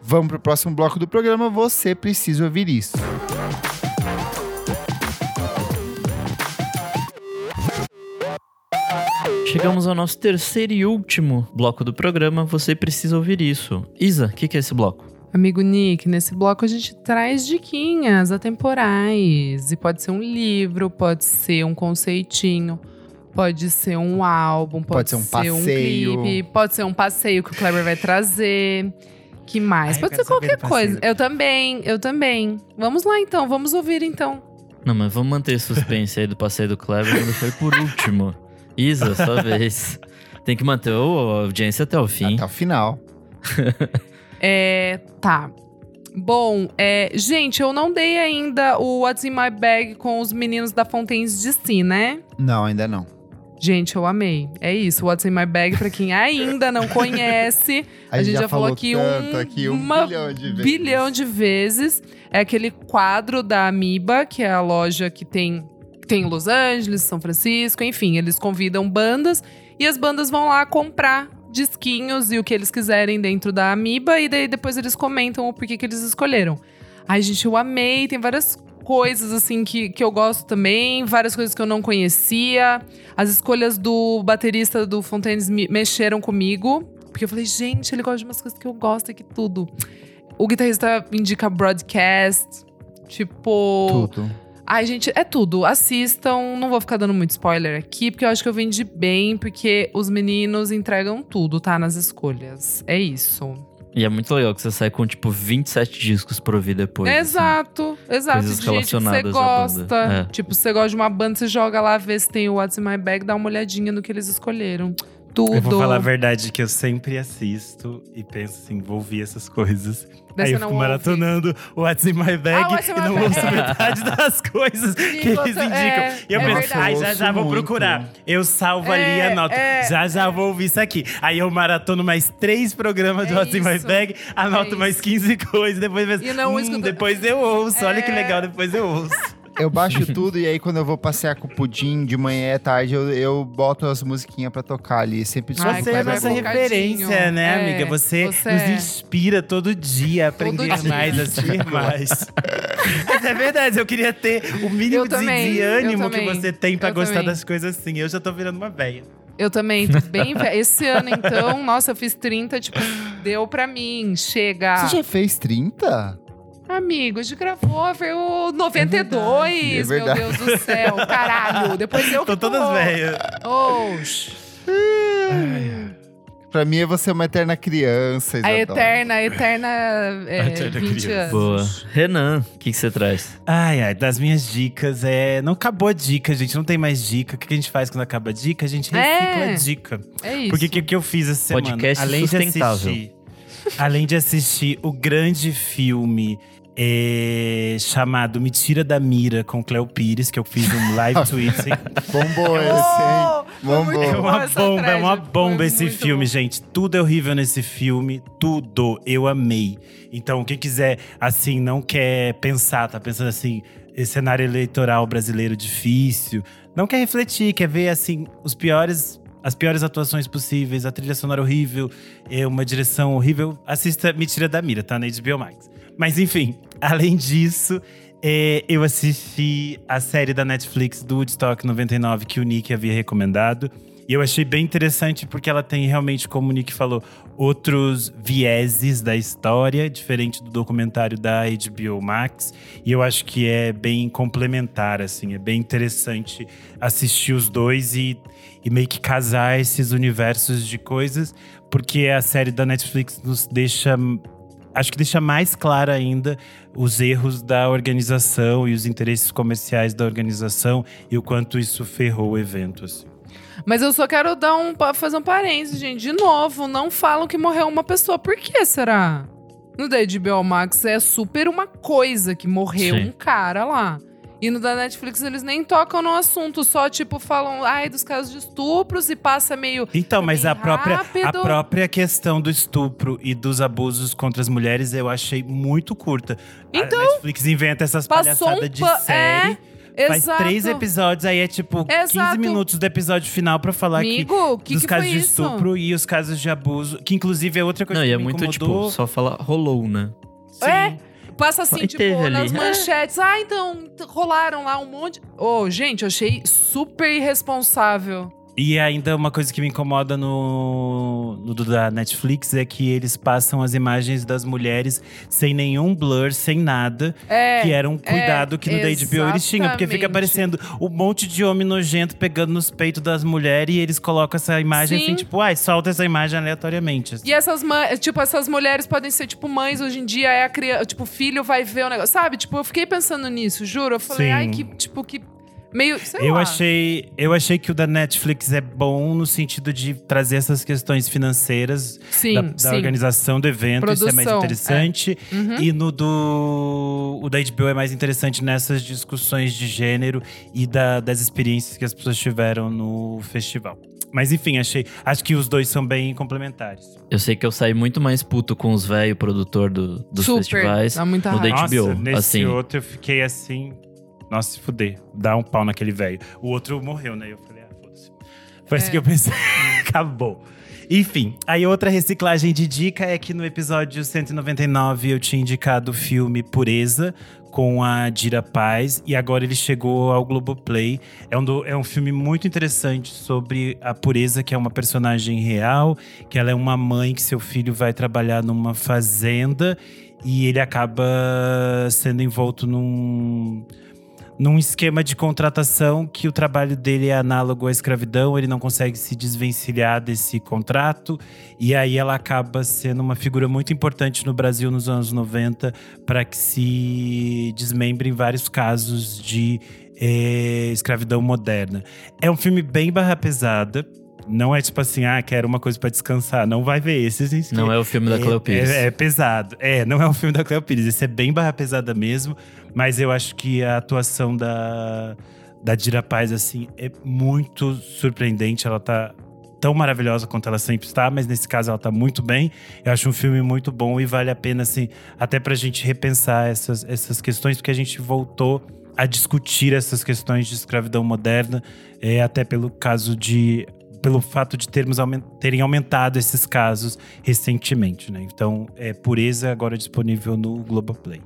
Vamos para o próximo bloco do programa. Você precisa ouvir isso. Chegamos ao nosso terceiro e último bloco do programa. Você precisa ouvir isso. Isa, o que, que é esse bloco? Amigo Nick, nesse bloco a gente traz diquinhas atemporais. E pode ser um livro, pode ser um conceitinho, pode ser um álbum, pode, Pode ser um passeio. clipe, pode ser um passeio que o Kleber vai trazer. Que mais? Ai, pode ser qualquer coisa. Eu também, eu também. Vamos lá então, vamos ouvir então. Não, mas vamos manter suspense aí do passeio do Kleber, quando foi por último. Isa, sua vez. Tem que manter o- a audiência até o fim. Até o final. É, tá. Bom, é, gente, eu não dei ainda o What's in My Bag com os meninos da Fontaines DC, né? Não, ainda não. Gente, eu amei. É isso, What's in My Bag, pra quem ainda não conhece. A, gente já, falou aqui, um, aqui, um bilhão de vezes. bilhão de vezes. É aquele quadro da Amiba, que é a loja que tem, tem em Los Angeles, São Francisco, enfim. Eles convidam bandas e as bandas vão lá comprar disquinhos e o que eles quiserem dentro da Amiba. E daí depois eles comentam o porquê que eles escolheram. Ai, gente, eu amei. Tem várias coisas, assim, que, que eu gosto também. Várias coisas que eu não conhecia. As escolhas do baterista do Fontaines me mexeram comigo. Porque eu falei, gente, ele gosta de umas coisas que eu gosto aqui tudo. O guitarrista indica broadcast. Tipo. Tudo. Ai, gente, é tudo. Assistam. Não vou ficar dando muito spoiler aqui, porque eu acho que eu vendi bem, porque os meninos entregam tudo, tá? Nas escolhas. É isso. E é muito legal que você sai com, tipo, 27 discos pra ouvir depois. assim. exato, exato. Coisas de gente que você relacionadas gosta. É. Tipo, você gosta de uma banda, você joga lá, vê se tem o What's in My Bag, dá uma olhadinha no que eles escolheram. Tudo. Eu vou falar a verdade que eu sempre assisto e penso assim, vou ouvir essas coisas. Daí Aí eu fico ouve. maratonando o What's in My Bag Ah, in e não ouço metade das coisas que eles indicam. é, e eu é penso, ai, já Eu já vou muito. procurar. Eu salvo ali É, a nota. é, já já vou ouvir isso aqui. Aí eu maratono mais três programas de É What's in My. Bag, anoto É mais isso. 15 coisas, depois penso, E não hum, depois eu ouço. Olha que É. legal, depois eu ouço. Eu baixo tudo e aí quando eu vou passear com o pudim de manhã e à tarde, eu, eu boto as musiquinhas pra tocar ali. Sempre Ai, Você é nossa referência, né, É, amiga? Você, você nos é. inspira todo dia a aprender dia. mais, a ser mais. Mas é verdade, eu queria ter o mínimo de, também, de ânimo que você tem pra eu gostar também. das coisas assim. Eu já tô virando uma velha. Eu também, tô bem. Esse ano, então, nossa, eu fiz 30, tipo, deu pra mim. Chega. Você já fez 30? Amigo, a gente gravou, veio o 92, É meu verdade. Deus do céu. Caralho, depois eu Tô todas velhas. Oxe. Pra mim, é você uma eterna criança, A Isadora. eterna, a eterna, é, A eterna 20 criança. anos. Boa. Renan, o que, você traz? Ai, ai, das minhas dicas, é. Não acabou a dica, gente. Não tem mais dica. O que a gente faz quando acaba a dica? A gente recicla É. a dica. É isso. Porque o que, que eu fiz essa semana? Podcast além de sustentável. assistir, além de assistir o grande filme é, chamado Me Tira da Mira com Cleo Pires, que eu fiz um live tweet. Bombou esse, hein? Bombou. É uma bomba, é uma bomba esse filme, bom. gente. Tudo é horrível nesse filme, tudo. Eu amei. Então, quem quiser, assim, não quer pensar, tá pensando assim, esse cenário eleitoral brasileiro difícil, não quer refletir, quer ver, assim, os piores. As piores atuações possíveis, a trilha sonora horrível, é uma direção horrível. Assista Me Tira da Mira, tá na HBO Max. Mas enfim, além disso, é, eu assisti a série da Netflix do Woodstock 99 que o Nick havia recomendado. E eu achei bem interessante porque ela tem realmente, como o Nick falou, outros vieses da história, diferente do documentário da HBO Max. E eu acho que é bem complementar, assim, é bem interessante assistir os dois e, e meio que casar esses universos de coisas, porque a série da Netflix nos deixa acho que deixa mais claro ainda os erros da organização e os interesses comerciais da organização e o quanto isso ferrou o evento. assim. Mas eu só quero dar um, fazer um parênteses, gente. De novo, não falam que morreu uma pessoa. Por que será? No HBO Max é super uma coisa que morreu Sim. um cara lá. E no da Netflix eles nem tocam no assunto, só tipo falam, ai, dos casos de estupros e passa meio. Então, mas a própria, a rápido. própria questão do estupro e dos abusos contra as mulheres eu achei muito curta. Então, a Netflix inventa essas passou um palhaçadas de pa- série. É, Faz exato. três episódios, aí é tipo 15 Exato. minutos do episódio final pra falar Amigo, que, que, dos que casos foi de isso? estupro e os casos de abuso. Que inclusive é outra coisa Não, que e é muito, incomodou. tipo, só falar rolou, né? Sim. É. Passa assim, Aí tipo, teve ali. nas manchetes. Ah, então rolaram lá um monte. Ô, gente, eu achei super irresponsável. E ainda uma coisa que me incomoda no, no da Netflix é que eles passam as imagens das mulheres sem nenhum blur, sem nada. É. que era um cuidado é, que no da HBO eles tinham. Porque fica exatamente. aparecendo um monte de homem nojento pegando nos peitos das mulheres e eles colocam essa imagem Sim. assim, tipo, ai, solta essa imagem aleatoriamente. assim. E essas mães, tipo, essas mulheres podem ser, tipo, mães hoje em dia, é a criança, tipo, o filho vai ver o negócio. Sabe? Tipo, eu fiquei pensando nisso, juro. Eu falei, Sim. ai, que, tipo, que. Meio. Sei Eu lá. achei, eu achei que o da Netflix é bom no sentido de trazer essas questões financeiras Sim, da, da sim. organização do evento, isso é mais Produção, interessante. Uhum. E no do o da HBO é mais interessante nessas discussões de gênero e da- das experiências que as pessoas tiveram no festival. Mas enfim, achei, acho que os dois são bem complementares. Eu sei que eu saí muito mais puto com os velho produtor do- dos Super. festivais. Dá muita no raiva. da HBO, Nossa, nesse assim. outro eu fiquei assim, nossa, se fuder, dá um pau naquele velho. O outro morreu, né? Eu falei, ah, foda-se. Foi É. que eu pensei, acabou. Enfim, aí outra reciclagem de dica é que no episódio 199 eu tinha indicado o filme Pureza com a Dira Paz e agora ele chegou ao Globoplay. É um, do- é um filme muito interessante sobre a Pureza, que é uma personagem real, que ela é uma mãe que seu filho vai trabalhar numa fazenda e ele acaba sendo envolto num num esquema de contratação que o trabalho dele é análogo à escravidão, ele não consegue se desvencilhar desse contrato, e aí ela acaba sendo uma figura muito importante no Brasil nos anos 90 para que se desmembrem vários casos de eh, escravidão moderna. É um filme bem barra pesada. Não é tipo assim, ah, quero uma coisa pra descansar. Não vai ver esses. em si. Não é o filme da Cleo Pires. É, é pesado. É, não é um filme da Cleo Pires. Esse é bem barra pesada mesmo. Mas eu acho que a atuação da, da Dira Paz, assim, é muito surpreendente. Ela tá tão maravilhosa quanto ela sempre está, mas nesse caso ela tá muito bem. Eu acho um filme muito bom e vale a pena, assim, até pra gente repensar essas, essas questões, porque a gente voltou a discutir essas questões de escravidão moderna, é, até pelo caso de pelo fato de termos aumen- terem aumentado esses casos recentemente, né? Então, é Pureza agora disponível no Globoplay.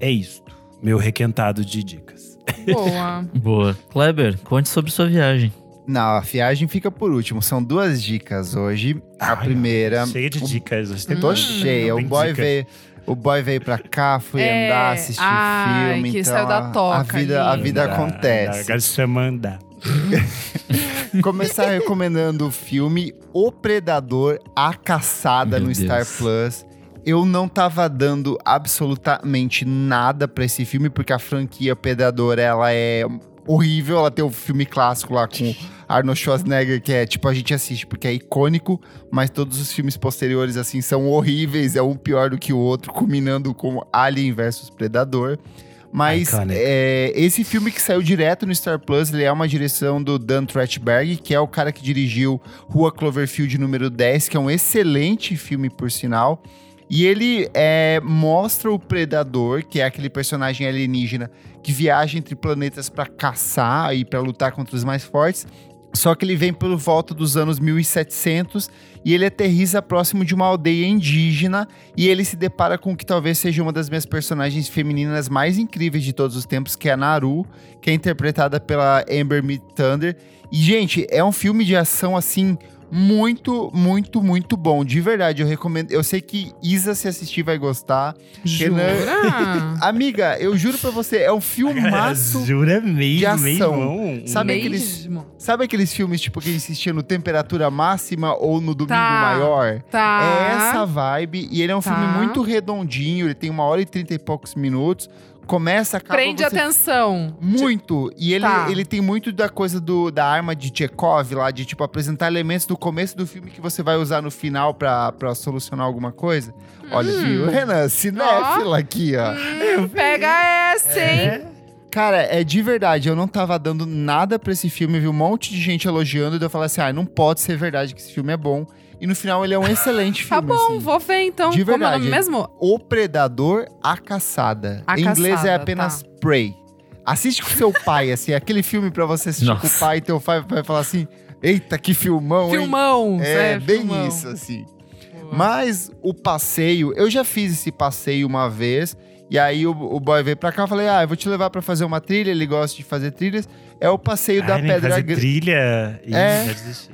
É isto, meu requentado de dicas. Boa. Boa. Kleber, conte sobre sua viagem. Não, a viagem fica por último. São duas dicas hoje. A Ai, primeira. Cheia de dicas. Hoje tem Tô Hum, cheia. O boy dicas. veio. O boy veio pra cá, foi É, andar, assistir ai, filme. que então saiu da a- toca a vida, a vida acontece. anda, Chamanda. Começar recomendando o filme O Predador, A Caçada Meu no Star Deus. Plus. Eu não tava dando absolutamente nada pra esse filme, porque a franquia Predador, ela é horrível. Ela tem o filme clássico lá com Arnold Schwarzenegger, que é tipo, a gente assiste porque é icônico, mas todos os filmes posteriores, assim, são horríveis. É um pior do que o outro, culminando com Alien versus Predador. Mas é, esse filme que saiu direto no Star Plus, ele é uma direção do Dan Trachtenberg, que é o cara que dirigiu Rua Cloverfield número 10, que é um excelente filme, por sinal. E ele é, mostra o Predador, que é aquele personagem alienígena que viaja entre planetas para caçar e para lutar contra os mais fortes. Só que ele vem por volta dos anos 1700 e ele aterriza próximo de uma aldeia indígena e ele se depara com o que talvez seja uma das minhas personagens femininas mais incríveis de todos os tempos, que é a Naru, que é interpretada pela Amber Mead Thunder. E, gente, é um filme de ação, assim, muito, muito, muito bom. De verdade, eu recomendo. Eu sei que Isa, se assistir, vai gostar. Jura? Amiga, eu juro pra você, é um filmaço. Jura mesmo, de ação. mesmo? Sabe aqueles- Mesmo? Sabe aqueles filmes, tipo, que a gente assistia no temperatura máxima ou no domingo Tá. maior? Tá. É essa vibe. E ele é um Tá. filme muito redondinho. Ele tem uma hora e trinta e poucos minutos. Começa, acaba Prende atenção. Muito. E ele, Tá. ele tem muito da coisa do, da arma de Chekhov lá, de tipo apresentar elementos do começo do filme que você vai usar no final pra, pra solucionar alguma coisa. Olha, Hum. viu? Renan, cinéfila aqui, ó. Hum, pega essa, hein? Cara, é de verdade, eu não tava dando nada pra esse filme, vi um monte de gente elogiando, e eu falei assim, ah, não pode ser verdade que esse filme é bom. E no final ele é um excelente Tá filme, bom, assim. vou ver então. De Como é o verdade. nome mesmo? O Predador, A Caçada. A em inglês é Caçada, apenas Prey. Assiste com seu pai, assim, aquele filme pra você assistir com o Nossa. pai e teu pai vai falar assim: eita, que filmão, hein? Filmão. É, bem filmão. isso, assim. Mas o passeio, eu já fiz esse passeio uma vez, e aí o, o boy veio pra cá e falei: ah, eu vou te levar pra fazer uma trilha, ele gosta de fazer trilhas. É o passeio da nem Pedra fazer Grande. trilha. É. já desisti.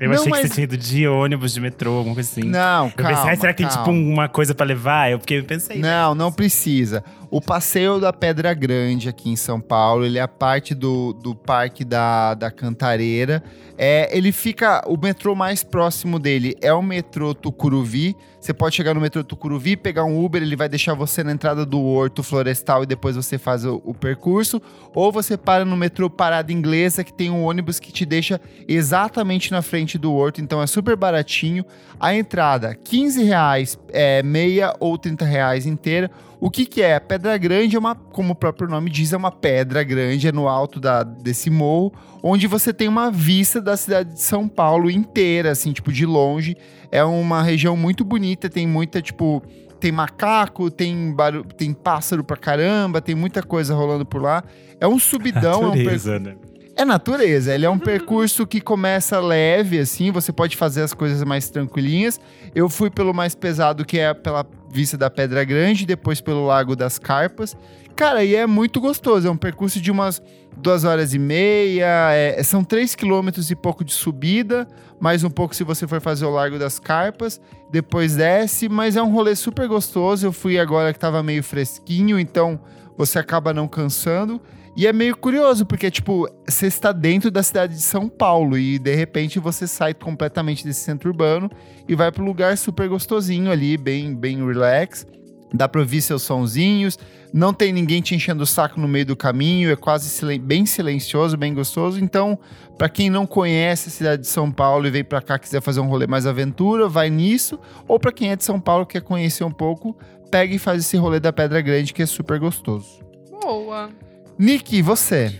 Eu Não, achei que mas- você tinha ido de ônibus, de metrô, alguma coisa assim. Não, eu calma. pensei, ai, será que tem tipo calma. uma coisa pra levar? Eu fiquei pensei. Não, não precisa. O Passeio da Pedra Grande aqui em São Paulo, ele é parte do, do Parque da, da Cantareira. É, ele fica. O metrô mais próximo dele é o metrô Tucuruvi. Você pode chegar no metrô Tucuruvi, pegar um Uber, ele vai deixar você na entrada do Horto Florestal e depois você faz o, o percurso. Ou você para no metrô Parada Inglesa, que tem um ônibus que te deixa exatamente na frente do Horto. Então é super baratinho. A entrada, 15 reais, é, meia ou 30 reais inteira. O que que é? A Pedra Grande é uma, como o próprio nome diz, é uma pedra grande, é no alto da, desse morro, onde você tem uma vista da cidade de São Paulo inteira, assim, tipo, de longe. É uma região muito bonita, tem muita, tipo, tem macaco, tem, baru tem pássaro pra caramba, tem muita coisa rolando por lá. É um subidão, é um per- Natureza, né? é natureza, ele é um percurso que começa leve, assim, você pode fazer as coisas mais tranquilinhas. Eu fui pelo mais pesado, que é pela vista da Pedra Grande, depois pelo Lago das Carpas. Cara, e é muito gostoso, é um percurso de umas duas horas e meia, é- são três quilômetros e pouco de subida, mais um pouco se você for fazer o Largo das Carpas, depois desce, mas é um rolê super gostoso. Eu fui agora que tava meio fresquinho, então você acaba não cansando. E é meio curioso, porque, tipo, você está dentro da cidade de São Paulo e, de repente, você sai completamente desse centro urbano e vai para um lugar super gostosinho ali, bem, bem relax. Dá pra ouvir seus sonzinhos, não tem ninguém te enchendo o saco no meio do caminho, é quase silen- bem silencioso, bem gostoso. Então, pra quem não conhece a cidade de São Paulo e veio pra cá quiser fazer um rolê mais aventura, vai nisso. Ou pra quem é de São Paulo quer conhecer um pouco, pega e faz esse rolê da Pedra Grande, que é super gostoso. Boa. Nick, você?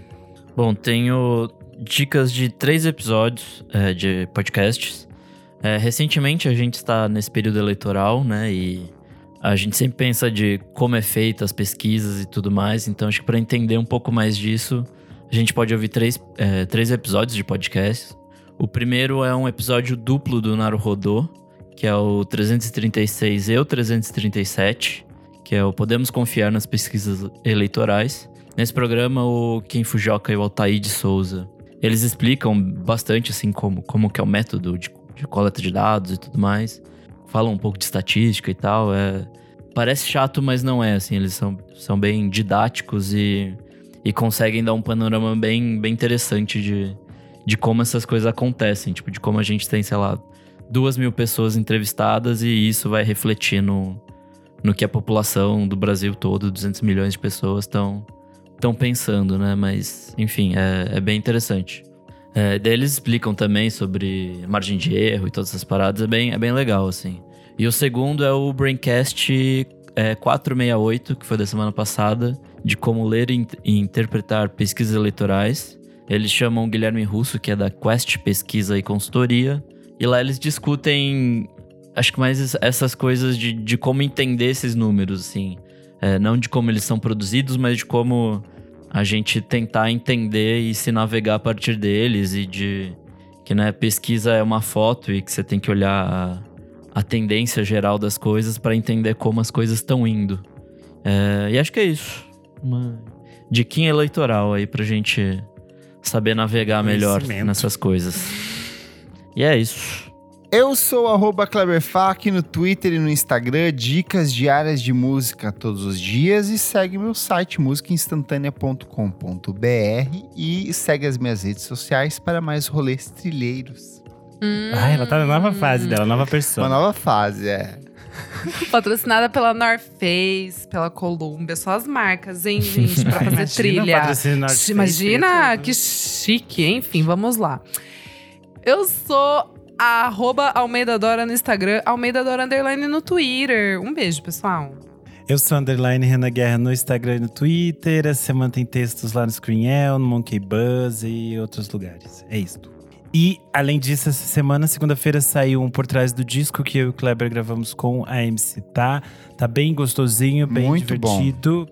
Bom, tenho dicas de três episódios é, de podcasts. É, recentemente a gente está nesse período eleitoral, né? E a gente sempre pensa de como é feita as pesquisas e tudo mais. Então acho que para entender um pouco mais disso, a gente pode ouvir três, é, três episódios de podcast. O primeiro é um episódio duplo do Naruhodô, que é o 336 e o 337, que é o Podemos Confiar nas Pesquisas Eleitorais. Nesse programa, o Ken Fujioka e o Altair de Souza, eles explicam bastante, assim, como, como que é o método de, de coleta de dados e tudo mais. Falam um pouco de estatística e tal. É, parece chato, mas não é, assim. Eles são, são bem didáticos e, e conseguem dar um panorama bem, bem interessante de, de como essas coisas acontecem. Tipo, de como a gente tem, sei lá, duas mil pessoas entrevistadas e isso vai refletir no, no que a população do Brasil todo, 200 milhões de pessoas, estão estão pensando, né? Mas, enfim, é, é bem interessante. É, daí eles explicam também sobre margem de erro e todas essas paradas, é bem, é bem legal, assim. E o segundo é o Braincast é, 468, que foi da semana passada, de como ler e, in- e interpretar pesquisas eleitorais. Eles chamam o Guilherme Russo, que é da Quest Pesquisa e Consultoria, e lá eles discutem, acho que mais es- essas coisas de, de como entender esses números, assim. É, não de como eles são produzidos, mas de como a gente tentar entender e se navegar a partir deles e de que né, pesquisa é uma foto e que você tem que olhar a, a tendência geral das coisas para entender como as coisas estão indo. É, e acho que é isso. Uma diquinha eleitoral aí pra gente saber navegar melhor nessas coisas. E é isso. Eu sou arroba Kleberfac no Twitter e no Instagram, dicas diárias de música todos os dias e segue meu site musicainstantanea.com.br e segue as minhas redes sociais para mais rolês trilheiros. Hum. Ai, ela tá na nova fase dela, nova Uma pessoa. nova fase, é. Patrocinada pela North Face, pela Columbia. Só as marcas, hein, gente? Pra fazer Imagina trilha. patrocínio North Face, Imagina que chique. Enfim, vamos lá. Eu sou a arroba Almeida Dora no Instagram, Almeida Dora Underline no Twitter. Um beijo, pessoal. Eu sou underline Renan Guerra no Instagram e no Twitter. Essa semana tem textos lá no Screenel, no Monkey Buzz e outros lugares. É isso. E, além disso, essa semana, segunda-feira, saiu um Por Trás do Disco que eu e o Kleber gravamos com a MC Tá. Tá bem gostosinho, bem Muito bom. divertido.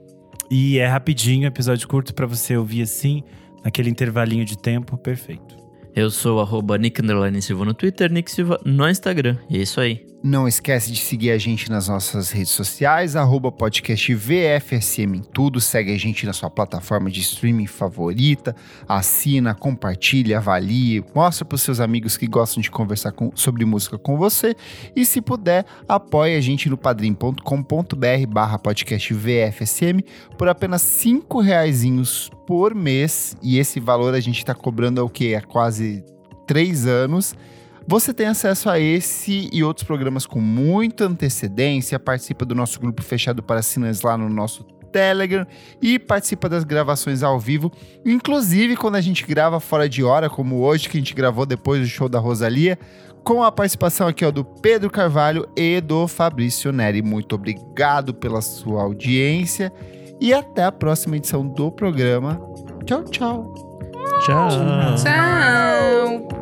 E é rapidinho, episódio curto pra você ouvir assim, naquele intervalinho de tempo, perfeito. Eu sou arroba Nick Silva no Twitter, Nick Silva no Instagram. E é isso aí. Não esquece de seguir a gente nas nossas redes sociais, arroba podcast VFSM em tudo. Segue a gente na sua plataforma de streaming favorita. Assina, compartilha, avalie, mostra para os seus amigos que gostam de conversar com- sobre música com você. E se puder, apoie a gente no padrim.com.br barra podcast VFSM por apenas cinco reaisinhos por mês. E esse valor a gente está cobrando há o quê? Há quase três anos. Você tem acesso a esse e outros programas com muita antecedência, participa do nosso grupo fechado para assinantes lá no nosso Telegram e participa das gravações ao vivo, inclusive quando a gente grava fora de hora, como hoje que a gente gravou depois do show da Rosalia, com a participação aqui ó, do Pedro Carvalho e do Fabrício Neri. Muito obrigado pela sua audiência e até a próxima edição do programa. Tchau, tchau. Tchau. Tchau.